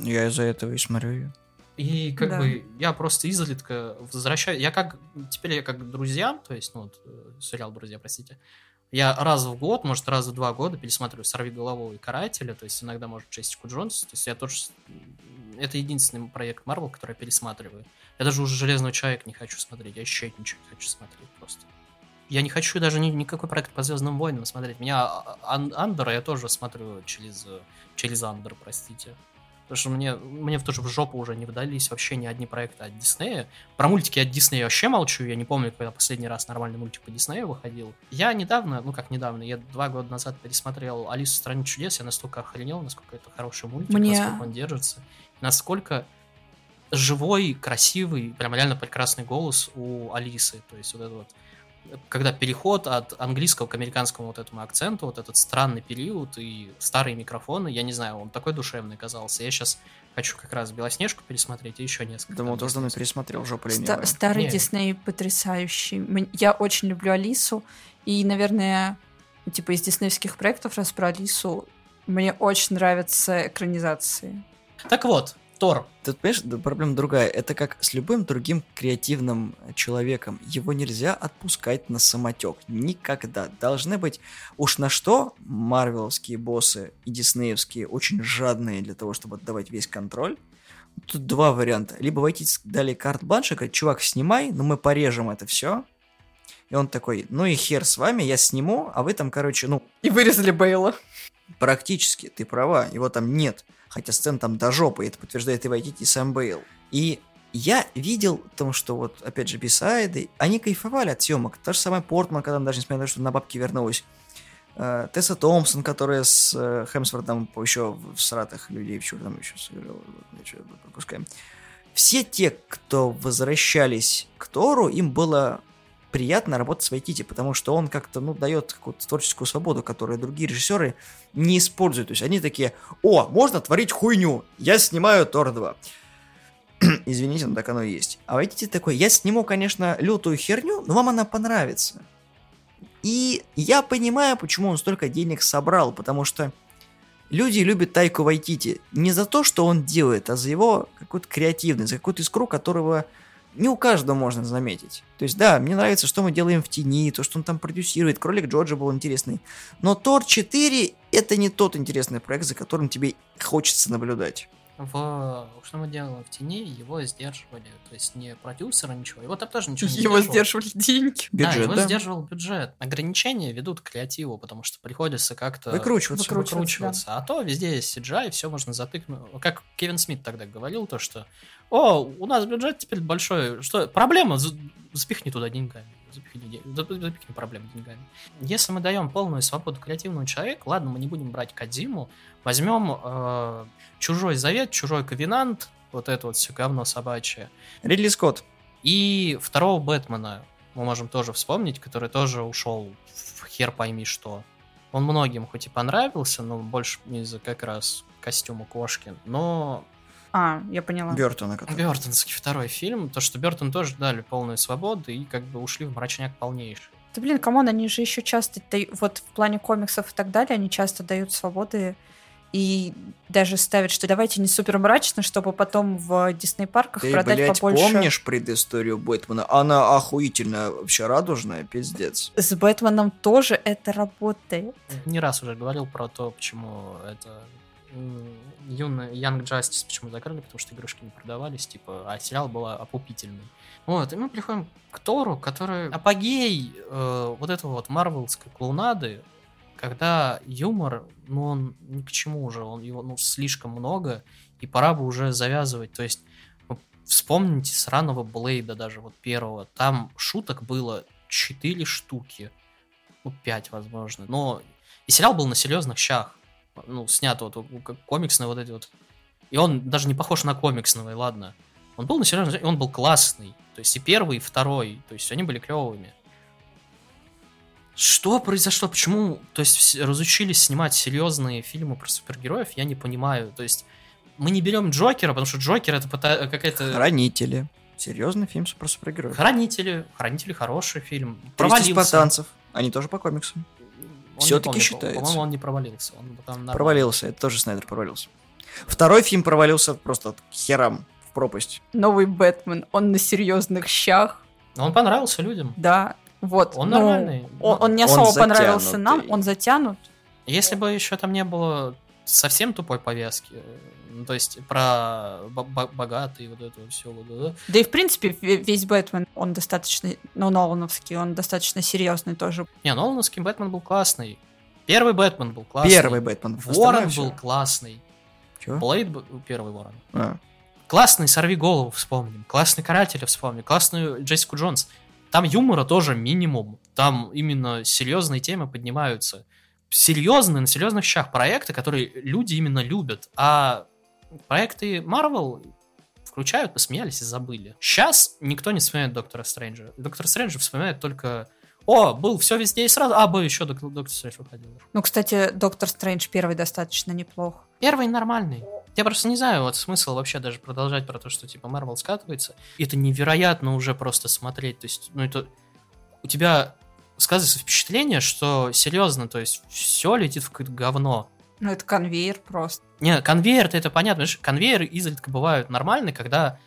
Я из-за этого и смотрю ее. И как Да. бы я просто изредка возвращаюсь. Я как теперь я как друзьям, то есть, ну вот э, сериал Друзья, простите. Я раз в год, может, раз в два года пересматриваю Сорви голову и Карателя, то есть иногда, может, Джессику Джонс. То есть я тоже... Это единственный проект Марвел, который я пересматриваю. Я даже уже Железного Человека не хочу смотреть, я еще ничего не хочу смотреть просто. Я не хочу даже ни- никакой проект по Звездным войнам смотреть. Меня а, Ан- Андера я тоже смотрю через, э, через Андер, простите. Потому что мне, мне тоже в жопу уже не вдались вообще ни одни проекты от Диснея. Про мультики от Диснея вообще молчу. Я не помню, когда последний раз нормальный мультик по Диснею выходил. Я недавно, ну как недавно, я два года назад пересмотрел «Алису в стране чудес». Я настолько охренел, насколько это хороший мультик, Мне- насколько он держится. Насколько живой, красивый, прям реально прекрасный голос у Алисы. То есть вот это вот когда переход от английского к американскому вот этому акценту, вот этот странный период и старые микрофоны, я не знаю, он такой душевный казался. Я сейчас хочу как раз Белоснежку пересмотреть и еще несколько. Думал, тоже давно пересмотрел жопу Ста- старый Не. Дисней потрясающий. Я очень люблю Алису. И, наверное, типа из диснеевских проектов, раз про Алису, мне очень нравятся экранизации. Так вот, Тор. Тут, понимаешь, проблема другая. Это как с любым другим креативным человеком. Его нельзя отпускать на самотек. Никогда. Должны быть уж на что марвеловские боссы и диснеевские очень жадные для того, чтобы отдавать весь контроль. Тут два варианта. Либо войти дали карт-бланш и говорить, чувак, снимай, но мы порежем это все. И он такой, ну и хер с вами, я сниму, а вы там, короче, ну, И вырезали Бейла. Практически, ты права, его там нет. Хотя сцен там до жопы, это подтверждает и Вайтити, и Сэм Бейл. И я видел в том, что вот, опять же, бисайды, они кайфовали от съемок. Та же самая Портман, когда она даже несмотря на то, что на бабки вернулась. Э, Тесса Томпсон, которая с э, Хемсвортом еще в сратах людей в черном еще сыграла. Пропускаем. Все те, кто возвращались к Тору, им было приятно работать с Вайтити, потому что он как-то, ну, дает какую-то творческую свободу, которую другие режиссеры не используют. То есть они такие, о, можно творить хуйню, я снимаю Тор 2. Извините, но так оно и есть. А Вайтити такой, я сниму, конечно, лютую херню, но вам она понравится. И я понимаю, почему он столько денег собрал, потому что люди любят Тайку Вайтити не за то, что он делает, а за его какую-то креативность, за какую-то искру, которого не у каждого можно заметить. То есть, да, мне нравится, что мы делаем в тени, то, что он там продюсирует. Кролик Джорджа был интересный. Но Тор 4 это не тот интересный проект, за которым тебе хочется наблюдать. В «Что мы делаем в тени» его сдерживали. То есть не продюсеры, ничего. Его там тоже ничего не Его сдерживали деньги. Да, Бюджет, его да? сдерживал бюджет. Ограничения ведут к креативу, потому что приходится как-то Выкручиваться. Выкручиваться. выкручиваться. А то везде есть CGI, все можно затыкнуть. Как Кевин Смит тогда говорил, то что о, у нас бюджет теперь большой. Что, проблема, запихни туда деньгами. Запихни, де- зап- запихни проблему деньгами. Если мы даем полную свободу креативному человеку, ладно, мы не будем брать Кадзиму, возьмем э, Чужой Завет, Чужой Ковенант, вот это вот все говно собачье, Ридли Скотт. и второго Бэтмена мы можем тоже вспомнить, который тоже ушел в хер пойми что. Он многим хоть и понравился, но больше из-за как раз костюма кошки. Но А, я поняла. Бертона. который. Бертонский второй фильм, то что Бертон тоже дали полную свободу и как бы ушли в мрачняк полнейший. Да блин, come on, они же еще часто, вот в плане комиксов и так далее, они часто дают свободы и даже ставят, что давайте не супер мрачно, чтобы потом в Дисней парках Ты, продать блядь, побольше. помнишь предысторию Бэтмена? Она охуительная, вообще радужная, пиздец. С Бэтменом тоже это работает. Не раз уже говорил про то, почему это Young Justice почему закрыли, потому что игрушки не продавались, типа, а сериал был опупительный. Вот, и мы приходим к Тору, который апогей э, вот этого вот марвелской клоунады, когда юмор, ну, он ни к чему уже, он его, ну, слишком много, и пора бы уже завязывать, то есть ну, вспомните сраного Блейда даже, вот первого, там шуток было 4 штуки, ну, 5, возможно, но и сериал был на серьезных щах, ну, снят вот, как комиксные вот эти вот, и он даже не похож на комиксного, и ладно, он был на серьезных, и он был классный, то есть и первый, и второй, то есть они были клевыми. Что произошло? Почему, то есть, разучились снимать серьезные фильмы про супергероев, я не понимаю. То есть, мы не берем Джокера, потому что Джокер это пота- какая-то... Хранители. Серьезный фильм про супергероев. Хранители. Хранители хороший фильм. 300 Провалился. спартанцев. Они тоже по комиксам. Он помню, считается. По-моему, он не провалился. Он там. Провалился. Это тоже Снайдер провалился. Второй фильм провалился просто херам в пропасть. Новый Бэтмен, он на серьезных щах, Но он понравился людям. да. Вот. Он ну, нормальный. Он, он не Он особо понравился нам, он затянут. Если бы еще там не было совсем тупой повязки, ну, то есть про бо- бо- богатый вот это все, вот это, Да и в принципе ве- весь Бэтмен, он достаточно, ну, Нолановский, он достаточно серьезный тоже. Не, Нолановский Бэтмен был классный. Первый Бэтмен был классный. Первый Бэтмен. Ворон был классный. Чё? Блейд был первый Ворон. А. Классный Сорви Голову вспомним. Классный Карателя вспомним. Классную Джессику Джонс. Там юмора тоже минимум. Там именно серьезные темы поднимаются. Серьезные, на серьезных щах проекты, которые люди именно любят. А проекты Marvel включают, посмеялись и забыли. Сейчас никто не вспоминает Доктора Стрэнджа. Доктор Стрэнджа вспоминает только о, был все везде и сразу. А, был еще Док- Доктор Стрэндж выходил. Ну, кстати, Доктор Стрэндж первый достаточно неплох. Первый нормальный. Я просто не знаю, вот смысл вообще даже продолжать про то, что типа Марвел скатывается. Это невероятно уже просто смотреть. То есть, ну это... У тебя сказывается впечатление, что серьезно, то есть все летит в какое-то говно. Ну, это конвейер просто. Не, конвейер это понятно, знаешь, конвейеры изредка бывают нормальные, когда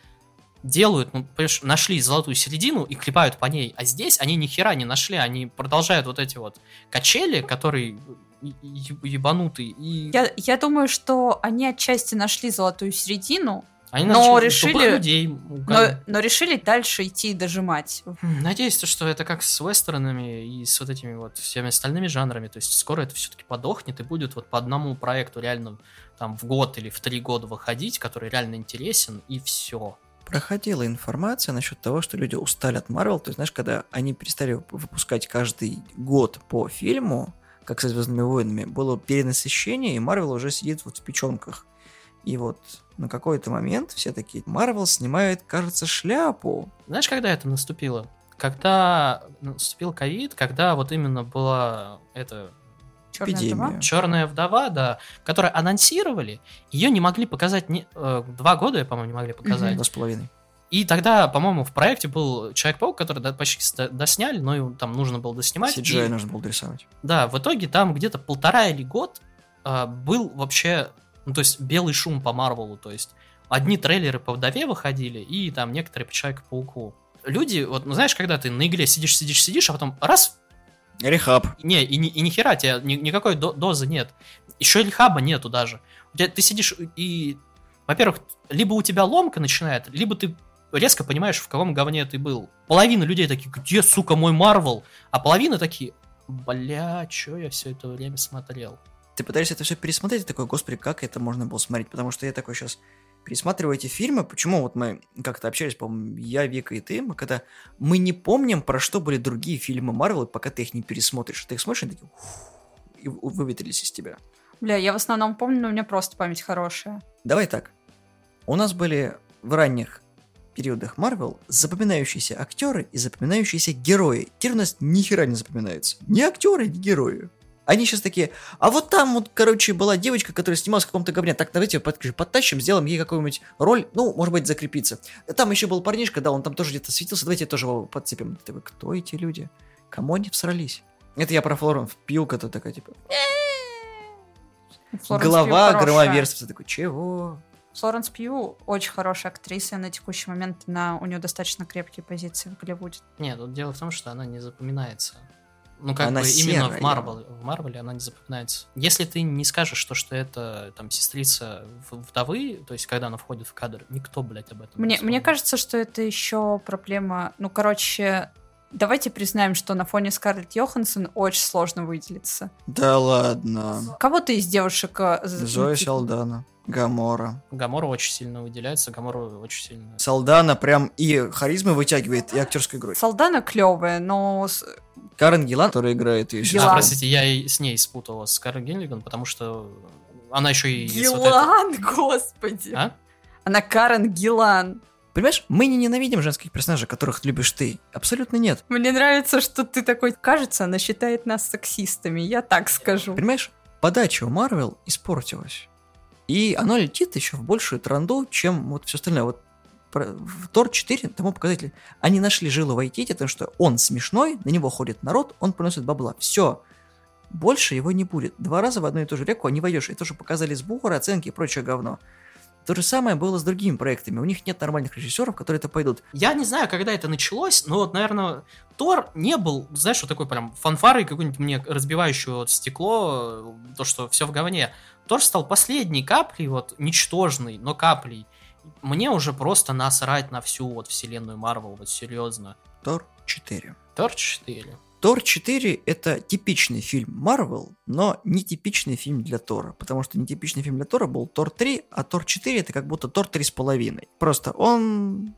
делают, ну, понимаешь, нашли золотую середину и клепают по ней, а здесь они ни хера не нашли, они продолжают вот эти вот качели, которые ебанутые, и Я, я думаю, что они отчасти нашли золотую середину, они но начали решили- людей но, но решили дальше идти и дожимать. Хм, Надеюсь, то, что это как с вестернами и с вот этими вот всеми остальными жанрами. То есть скоро это все-таки подохнет и будет вот по одному проекту реально там в год или в три года выходить, который реально интересен, и все. Проходила информация насчет того, что люди устали от Марвел. То есть, знаешь, когда они перестали выпускать каждый год по фильму, как со Звездными войнами, было перенасыщение, и Марвел уже сидит вот в печенках. И вот на какой-то момент все такие, Марвел снимает, кажется, шляпу. Знаешь, когда это наступило? Когда наступил ковид, когда вот именно была эта Черная Эпидемия. вдова. Черная вдова, да, которую анонсировали, ее не могли показать не- э, два года, по-моему, не могли показать. Два с половиной. И тогда, по-моему, в проекте был Человек-паук, который почти досняли, но его там нужно было доснимать. CGI И- нужно было дорисовать. Да, в итоге там где-то полтора или год а, был вообще, ну, то есть белый шум по Марвелу, то есть одни трейлеры по Вдове выходили, и там некоторые по Человеку-пауку. Люди, вот, ну, знаешь, когда ты на игле сидишь, сидишь, сидишь, а потом раз, Рехаб. не, и, и ни хера, тебе ни- никакой до- дозы нет. Еще лихаба нету даже. У тебя- ты сидишь и, во-первых, либо у тебя ломка начинает, либо ты резко понимаешь, в каком говне ты был. Половина людей такие, где, сука, мой Марвел? А половина такие, бля, что я все это время смотрел? Ты пытаешься это все пересмотреть, и такой, господи, как это можно было смотреть? Потому что я такой сейчас пересматриваю эти фильмы. Почему вот мы как-то общались, по-моему, я, Вика и ты, мы когда мы не помним, про что были другие фильмы Марвел, пока ты их не пересмотришь. Ты их смотришь, и такие, и выветрились из тебя. Бля, я в основном помню, но у меня просто память хорошая. Давай так. У нас были в ранних периодах Марвел запоминающиеся актеры и запоминающиеся герои. Теперь у нас ни хера не запоминаются. Ни актеры, ни герои. Они сейчас такие, а вот там вот, короче, была девочка, которая снималась в каком-то говне. Так, давайте ее под- подтащим, сделаем ей какую-нибудь роль, ну, может быть, закрепиться. Там еще был парнишка, да, он там тоже где-то светился, давайте тоже его подцепим. Ты такой, кто эти люди? Кому они всрались? Это я про Флорен Пью, которая такая, типа, Флоренс Пью голова, хорошая. громоверство. Ты такой, чего? Флоренс Пью очень хорошая актриса, на текущий момент на, у нее достаточно крепкие позиции в Голливуде. Нет, тут дело в том, что она не запоминается. Ну, как Она бы именно серая. в Марвел, в Марвеле она не запоминается. Если ты не скажешь, что, что это там сестрица вдовы, то есть когда она входит в кадр, никто, блядь, об этом не Мне, мне вспомнит. кажется, что это еще проблема. Ну, короче, давайте признаем, что на фоне Скарлетт Йоханссон очень сложно выделиться. Да ладно. Кого ты из девушек... э, Зоя Салдана. Гамора. Гамора очень сильно выделяется, Гамора очень сильно... Салдана прям и харизмы вытягивает, и актерскую игру. Салдана клевая, но Карен Гиллан, которая играет ее А, Гиллан. простите, я и с ней спутала с Карен Гиллиган, потому что она еще и... с вот Гилан, господи. А? Она Карен Гилан. Понимаешь, мы не ненавидим женских персонажей, которых любишь ты. Абсолютно нет. Мне нравится, что ты такой... Кажется, она считает нас сексистами, я так скажу. Понимаешь, подача у Марвел испортилась. И оно летит еще в большую транду, чем вот все остальное. Вот в Тор 4 тому показатель. Они нашли жилу в IT, потому что он смешной, на него ходит народ, он приносит бабла. Все. Больше его не будет. Два раза в одну и ту же реку не войдешь. Это уже показали сборы, оценки и прочее говно. То же самое было с другими проектами. У них нет нормальных режиссеров, которые это пойдут. Я не знаю, когда это началось, но вот, наверное, Тор не был, знаешь, вот такой прям фанфарой какой-нибудь мне разбивающего вот стекло, то, что все в говне. Тор стал последней каплей, вот, ничтожной, но каплей. Мне уже просто насрать на всю вот вселенную Марвел, вот серьезно. Тор 4. Тор 4. Тор 4 это типичный фильм Марвел, но не типичный фильм для Тора, потому что нетипичный фильм для Тора был Тор 3, а Тор 4 это как будто Тор 3,5. Просто он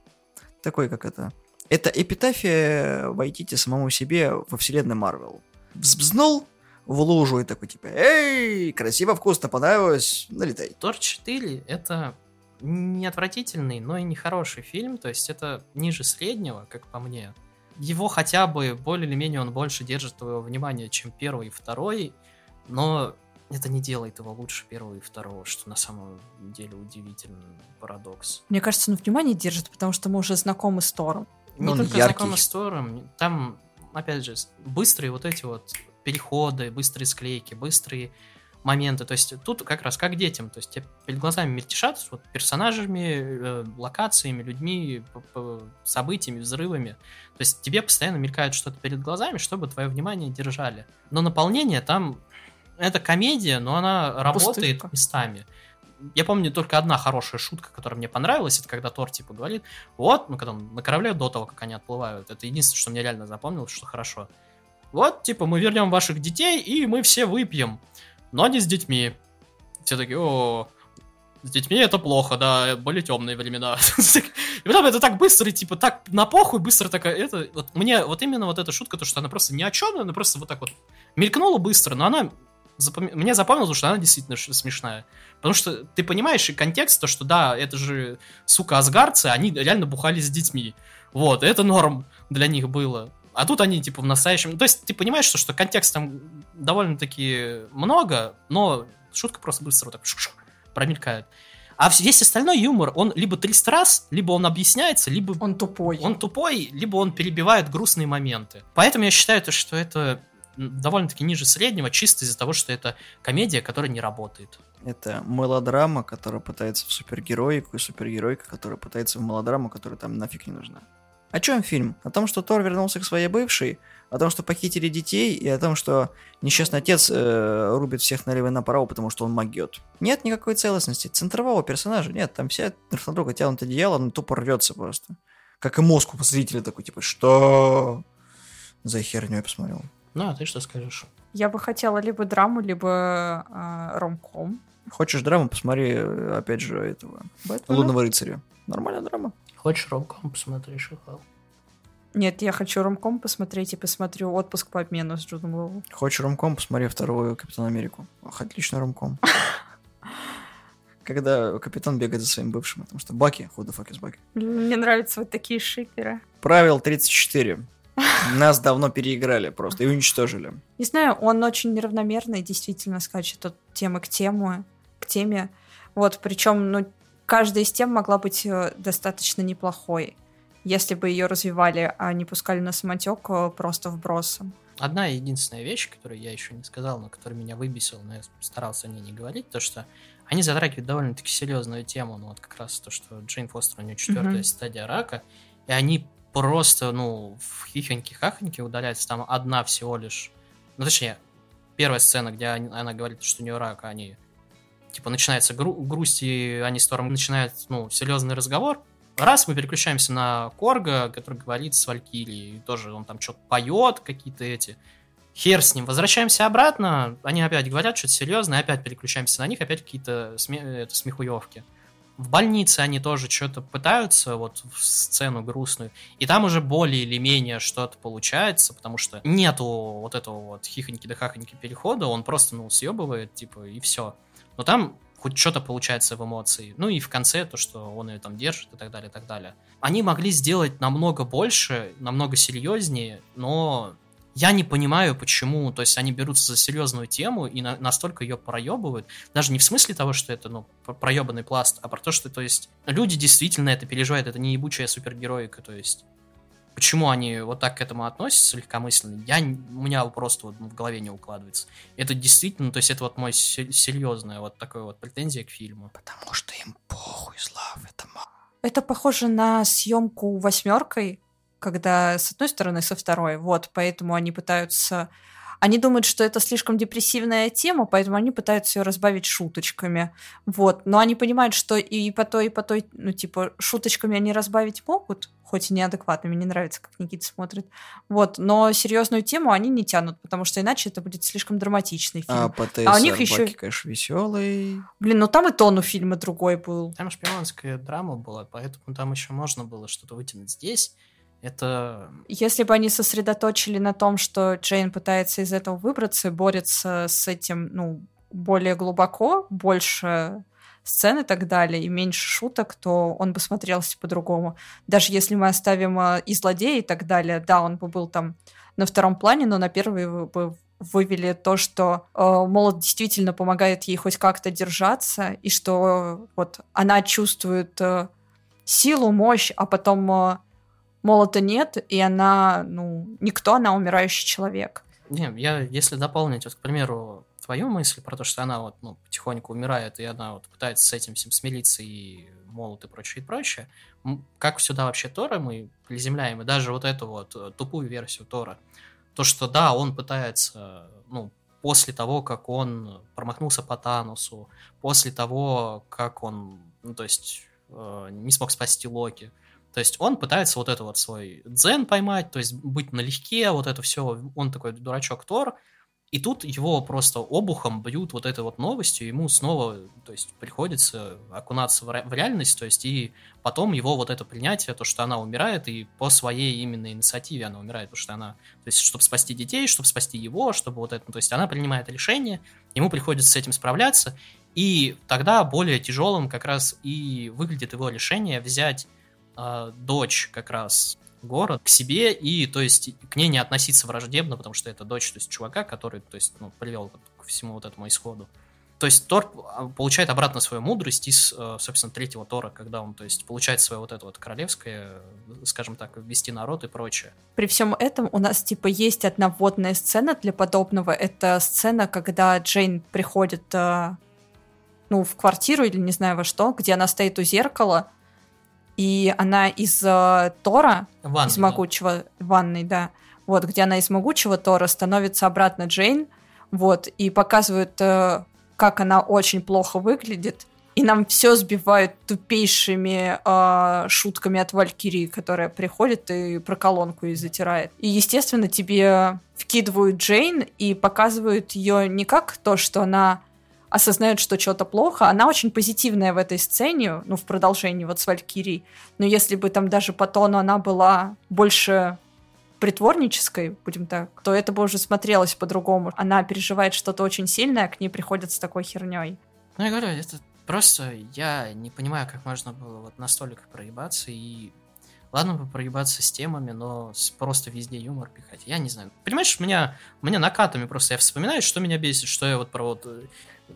такой, как это... Это эпитафия войдите самому себе во вселенной Марвел. Взбзнул в лужу и такой типа, эй, красиво, вкусно, понравилось, налетай. Тор 4 это не отвратительный, но и не хороший фильм, то есть это ниже среднего, как по мне. Его хотя бы более или менее он больше держит твоего внимания, чем первый и второй, но это не делает его лучше первого и второго, что на самом деле удивительный парадокс. Мне кажется, он внимание держит, потому что мы уже знакомы с Тором. Не Он только яркий. знакомы с Тором, там, опять же, быстрые вот эти вот переходы, быстрые склейки, быстрые моменты. То есть тут как раз как детям. То есть тебе перед глазами мельтешат вот персонажами, э, локациями, людьми, событиями, взрывами. То есть тебе постоянно мелькает что-то перед глазами, чтобы твое внимание держали. Но наполнение там... Это комедия, но она работает Пустышка. местами. Я помню только одна хорошая шутка, которая мне понравилась, это когда Тор типа говорит, вот, ну когда он на корабле до того, как они отплывают, это единственное, что мне реально запомнилось, что хорошо. Вот, типа, мы вернем ваших детей, и мы все выпьем. Но не с детьми. Все такие, о, с детьми это плохо, да, были темные времена. И потом это так быстро, и, типа, так на похуй, быстро такая, это, вот мне вот именно вот эта шутка, то, что она просто ни о чем, она просто вот так вот мелькнула быстро, но она запоми- мне запомнилось, что она действительно смешная. Потому что ты понимаешь и контекст, то, что да, это же, сука, асгарцы, они реально бухали с детьми. Вот, это норм для них было. А тут они, типа, в настоящем... То есть, ты понимаешь, что, что контекст там довольно-таки много, но шутка просто быстро вот так промелькает. А весь остальной юмор, он либо 300 раз, либо он объясняется, либо Он тупой. он тупой, либо он перебивает грустные моменты. Поэтому я считаю, то, что это довольно-таки ниже среднего, чисто из-за того, что это комедия, которая не работает. Это мелодрама, которая пытается в супергероику, и супергеройка, которая пытается в мелодраму, которая там нафиг не нужна. О чем фильм? О том, что Тор вернулся к своей бывшей, о том, что похитили детей, и о том, что несчастный отец э, рубит всех налево и направо, потому что он могет. Нет никакой целостности. Центрового персонажа нет. Там все друг на друга тянут одеяло, он тупо рвется просто. Как и мозг у зрителя такой, типа, что за херню я посмотрел? Ну, а ты что скажешь? Я бы хотела либо драму, либо э, ромком. Хочешь драму, посмотри, э, опять же, этого Бэтмена? Лунного рыцаря. Нормальная драма. Хочешь ромком посмотреть, Шихал? Нет, я хочу ромком посмотреть и посмотрю «Отпуск по обмену» с Джудом Лоу. Хочешь ромком, посмотри вторую Капитан Америку. Ох, отличный ромком. Когда капитан бегает за своим бывшим, потому что Баки, who the fuck is Баки? Мне нравятся вот такие шиперы. Правил 34. Нас давно переиграли просто и уничтожили. Не знаю, он очень неравномерный, действительно скачет от темы к тему, к теме. Вот, причем, ну, каждая из тем могла быть э, достаточно неплохой, если бы ее развивали, а не пускали на самотек э, просто вбросом. Одна единственная вещь, которую я еще не сказал, но которая меня выбесила, но я старался о ней не говорить, то что они затрагивают довольно-таки серьезную тему, ну вот как раз то, что Джейн Фостер, у нее четвертая Мгм. стадия рака, и они просто, ну, в хихоньки-хахоньки удаляются, там одна всего лишь, ну точнее, первая сцена, где она говорит, что у нее рак, а они типа начинается гру- грусть, и они с Тором начинают, ну, серьезный разговор. Раз мы переключаемся на Корга, который говорит с Валькирией, тоже он там что-то поет, какие-то эти. Хер с ним. Возвращаемся обратно, они опять говорят что-то серьезное, опять переключаемся на них, опять какие-то сме- это, смехуевки. В больнице они тоже что-то пытаются, вот в сцену грустную, и там уже более или менее что-то получается, потому что нету вот этого вот хихоньки да хахоньки перехода, он просто, ну, съебывает, типа, и все. Но там хоть что-то получается в эмоции. Ну и в конце то, что он ее там держит и так далее, и так далее. Они могли сделать намного больше, намного серьезнее, но я не понимаю, почему. То есть они берутся за серьезную тему и на- настолько ее проебывают. Даже не в смысле того, что это, ну, про- проебанный пласт, а про то, что, то есть, люди действительно это переживают. Это не ебучая супергероика, то есть. Почему они вот так к этому относятся легкомысленно, я, у меня просто вот в голове не укладывается. Это действительно, то есть это вот мой се- серьезная вот такая вот претензия к фильму. Потому что им похуй, Слав, это ма- Это похоже на съемку восьмеркой, когда с одной стороны, со второй. Вот, поэтому они пытаются... Они думают, что это слишком депрессивная тема, поэтому они пытаются ее разбавить шуточками. Вот. Но они понимают, что и по той, и по той, ну, типа, шуточками они разбавить могут, хоть и неадекватно. Мне не нравится, как Никита смотрит. Вот. Но серьезную тему они не тянут, потому что иначе это будет слишком драматичный фильм. А по ТСР А у них еще- Баки, конечно, веселый. Блин, ну там и тон у фильма другой был. Там шпионская драма была, поэтому там еще можно было что-то вытянуть. Здесь это... Если бы они сосредоточили на том, что Джейн пытается из этого выбраться, борется с этим, ну, более глубоко, больше сцен и так далее, и меньше шуток, то он бы смотрелся по-другому. Даже если мы оставим э, и злодея и так далее, да, он бы был там на втором плане, но на первый вы- бы вывели то, что э, молот действительно помогает ей хоть как-то держаться, и что э, вот она чувствует э, силу, мощь, а потом э, молота нет, и она, ну, никто, она умирающий человек. Не, я, если дополнить, вот, к примеру, твою мысль про то, что она вот, ну, потихоньку умирает, и она вот пытается с этим всем смириться, и молот и прочее, и прочее, как сюда вообще Тора мы приземляем, и даже вот эту вот э, тупую версию Тора, то, что да, он пытается, ну, после того, как он промахнулся по Танусу, после того, как он, ну, то есть, э, не смог спасти Локи, то есть он пытается вот это вот свой дзен поймать, то есть быть налегке, вот это все, он такой дурачок Тор, и тут его просто обухом бьют вот этой вот новостью, ему снова, то есть, приходится окунаться в, ре- в реальность, то есть, и потом его вот это принятие, то, что она умирает, и по своей именно инициативе она умирает, потому что она, то есть, чтобы спасти детей, чтобы спасти его, чтобы вот это, то есть, она принимает решение, ему приходится с этим справляться, и тогда более тяжелым как раз и выглядит его решение взять а, дочь как раз город к себе и, то есть, к ней не относиться враждебно, потому что это дочь, то есть, чувака, который, то есть, ну, привел к всему вот этому исходу. То есть Тор а, получает обратно свою мудрость из, э, собственно, третьего Тора, когда он, то есть, получает свое вот это вот королевское, скажем так, вести народ и прочее. При всем этом у нас, типа, есть одна вводная сцена для подобного. Это сцена, когда Джейн приходит, ну, в квартиру или не знаю во что, где она стоит у зеркала, и она из э, Тора, Ванна, из могучего ванной, да, вот, где она из могучего Тора становится обратно Джейн, вот, и показывают, э, как она очень плохо выглядит, и нам все сбивают тупейшими э, шутками от Валькирии, которая приходит и про колонку и затирает. И, естественно, тебе вкидывают Джейн и показывают ее не как то, что она осознает, что что-то плохо. Она очень позитивная в этой сцене, ну, в продолжении вот с Валькирией. Но если бы там даже по тону она была больше притворнической, будем так, то это бы уже смотрелось по-другому. Она переживает что-то очень сильное, а к ней приходят с такой херней. Ну, я говорю, это просто я не понимаю, как можно было вот настолько проебаться и Ладно бы проебаться с темами, но просто везде юмор пихать. Я не знаю. Понимаешь, меня, меня накатами просто я вспоминаю, что меня бесит, что я вот про вот э,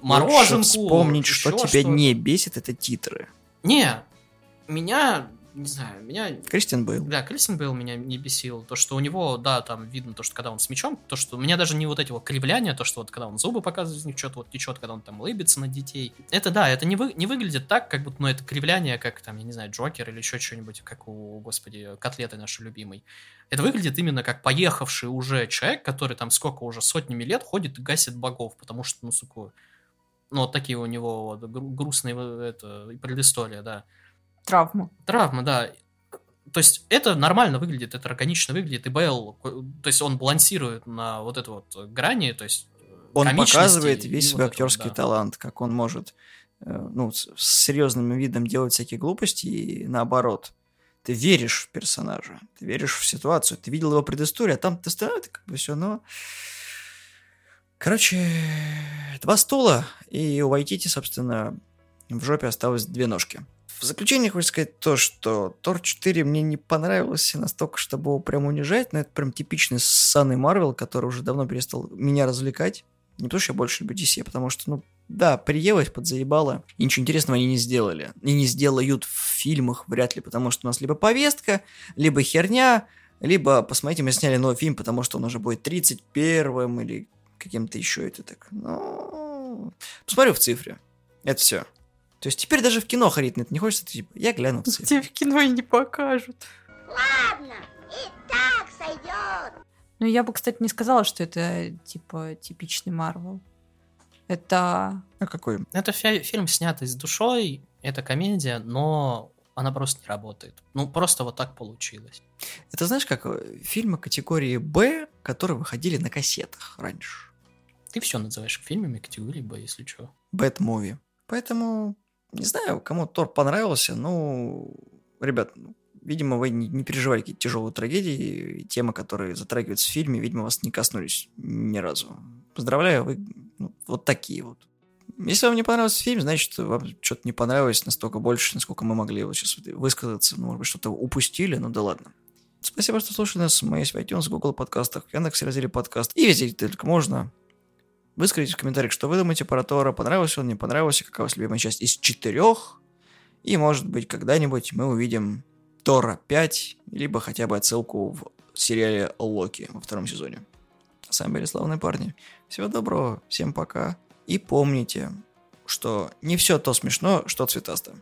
мороженку. Лучше вспомнить, что тебя что-то. не бесит, это титры. Не, меня, не знаю, меня... Кристиан Бейл. Да, Кристин Бейл меня не бесил. То, что у него, да, там видно то, что когда он с мечом, то, что у меня даже не вот эти вот кривляния, то, что вот когда он зубы показывает, из них что-то вот течет, когда он там лыбится на детей. Это да, это не, вы, не выглядит так, как будто, ну, это кривляние, как там, я не знаю, Джокер или еще что-нибудь, как у, господи, котлеты нашей любимой. Это выглядит именно как поехавший уже человек, который там сколько уже сотнями лет ходит и гасит богов, потому что, ну, сука, ну, вот такие у него вот, гру- грустные э, это, предыстория, да. Травма. Травма, да. То есть это нормально выглядит, это органично выглядит, и Бейл, то есть он балансирует на вот этой вот грани, то есть Он комичности показывает весь вот свой этого, актерский да. талант, как он может э, ну, с серьезным видом делать всякие глупости и наоборот. Ты веришь в персонажа, ты веришь в ситуацию, ты видел его предысторию, а там ты это как бы все, но... Короче, два стула, и у Вайтити, собственно, в жопе осталось две ножки. В заключение хочу сказать то, что Тор 4 мне не понравился настолько, чтобы его прям унижать, но это прям типичный ссаный Марвел, который уже давно перестал меня развлекать. Не потому, что я больше люблю DC, а потому что, ну, да, приелось, подзаебало, и ничего интересного они не сделали. И не сделают в фильмах вряд ли, потому что у нас либо повестка, либо херня, либо, посмотрите, мы сняли новый фильм, потому что он уже будет 31-м или каким-то еще это так. Ну, посмотрю в цифре. Это все. То есть теперь даже в кино ходить на это не хочется, ты типа, я гляну в цифре. Тебе в кино и не покажут. Ладно, и так сойдет. Ну, я бы, кстати, не сказала, что это, типа, типичный Марвел. Это... А какой? Это фи- фильм, снятый с душой, это комедия, но она просто не работает. Ну, просто вот так получилось. Это знаешь, как э, фильмы категории Б, которые выходили на кассетах раньше. Ты все называешь фильмами категории Б, если что. Bad movie. Поэтому, не знаю, кому Тор понравился, ну, ребят, ну, видимо, вы не, не переживали какие-то тяжелые трагедии, и темы, которые затрагиваются в фильме, видимо, вас не коснулись ни разу. Поздравляю, вы ну, вот такие вот. Если вам не понравился фильм, значит, вам что-то не понравилось настолько больше, насколько мы могли вот сейчас высказаться. Ну, может быть, что-то упустили, ну да ладно. Спасибо, что слушали нас. Мы есть в iTunes, Google подкастах, Яндекс разделе подкаст. И везде, где только можно. Выскажите в комментариях, что вы думаете про Тора, понравился он, не понравился, какая у вас любимая часть из четырех. И, может быть, когда-нибудь мы увидим Тора 5, либо хотя бы отсылку в сериале Локи во втором сезоне. С вами были славные парни. Всего доброго, всем пока. И помните, что не все то смешно, что цветасто.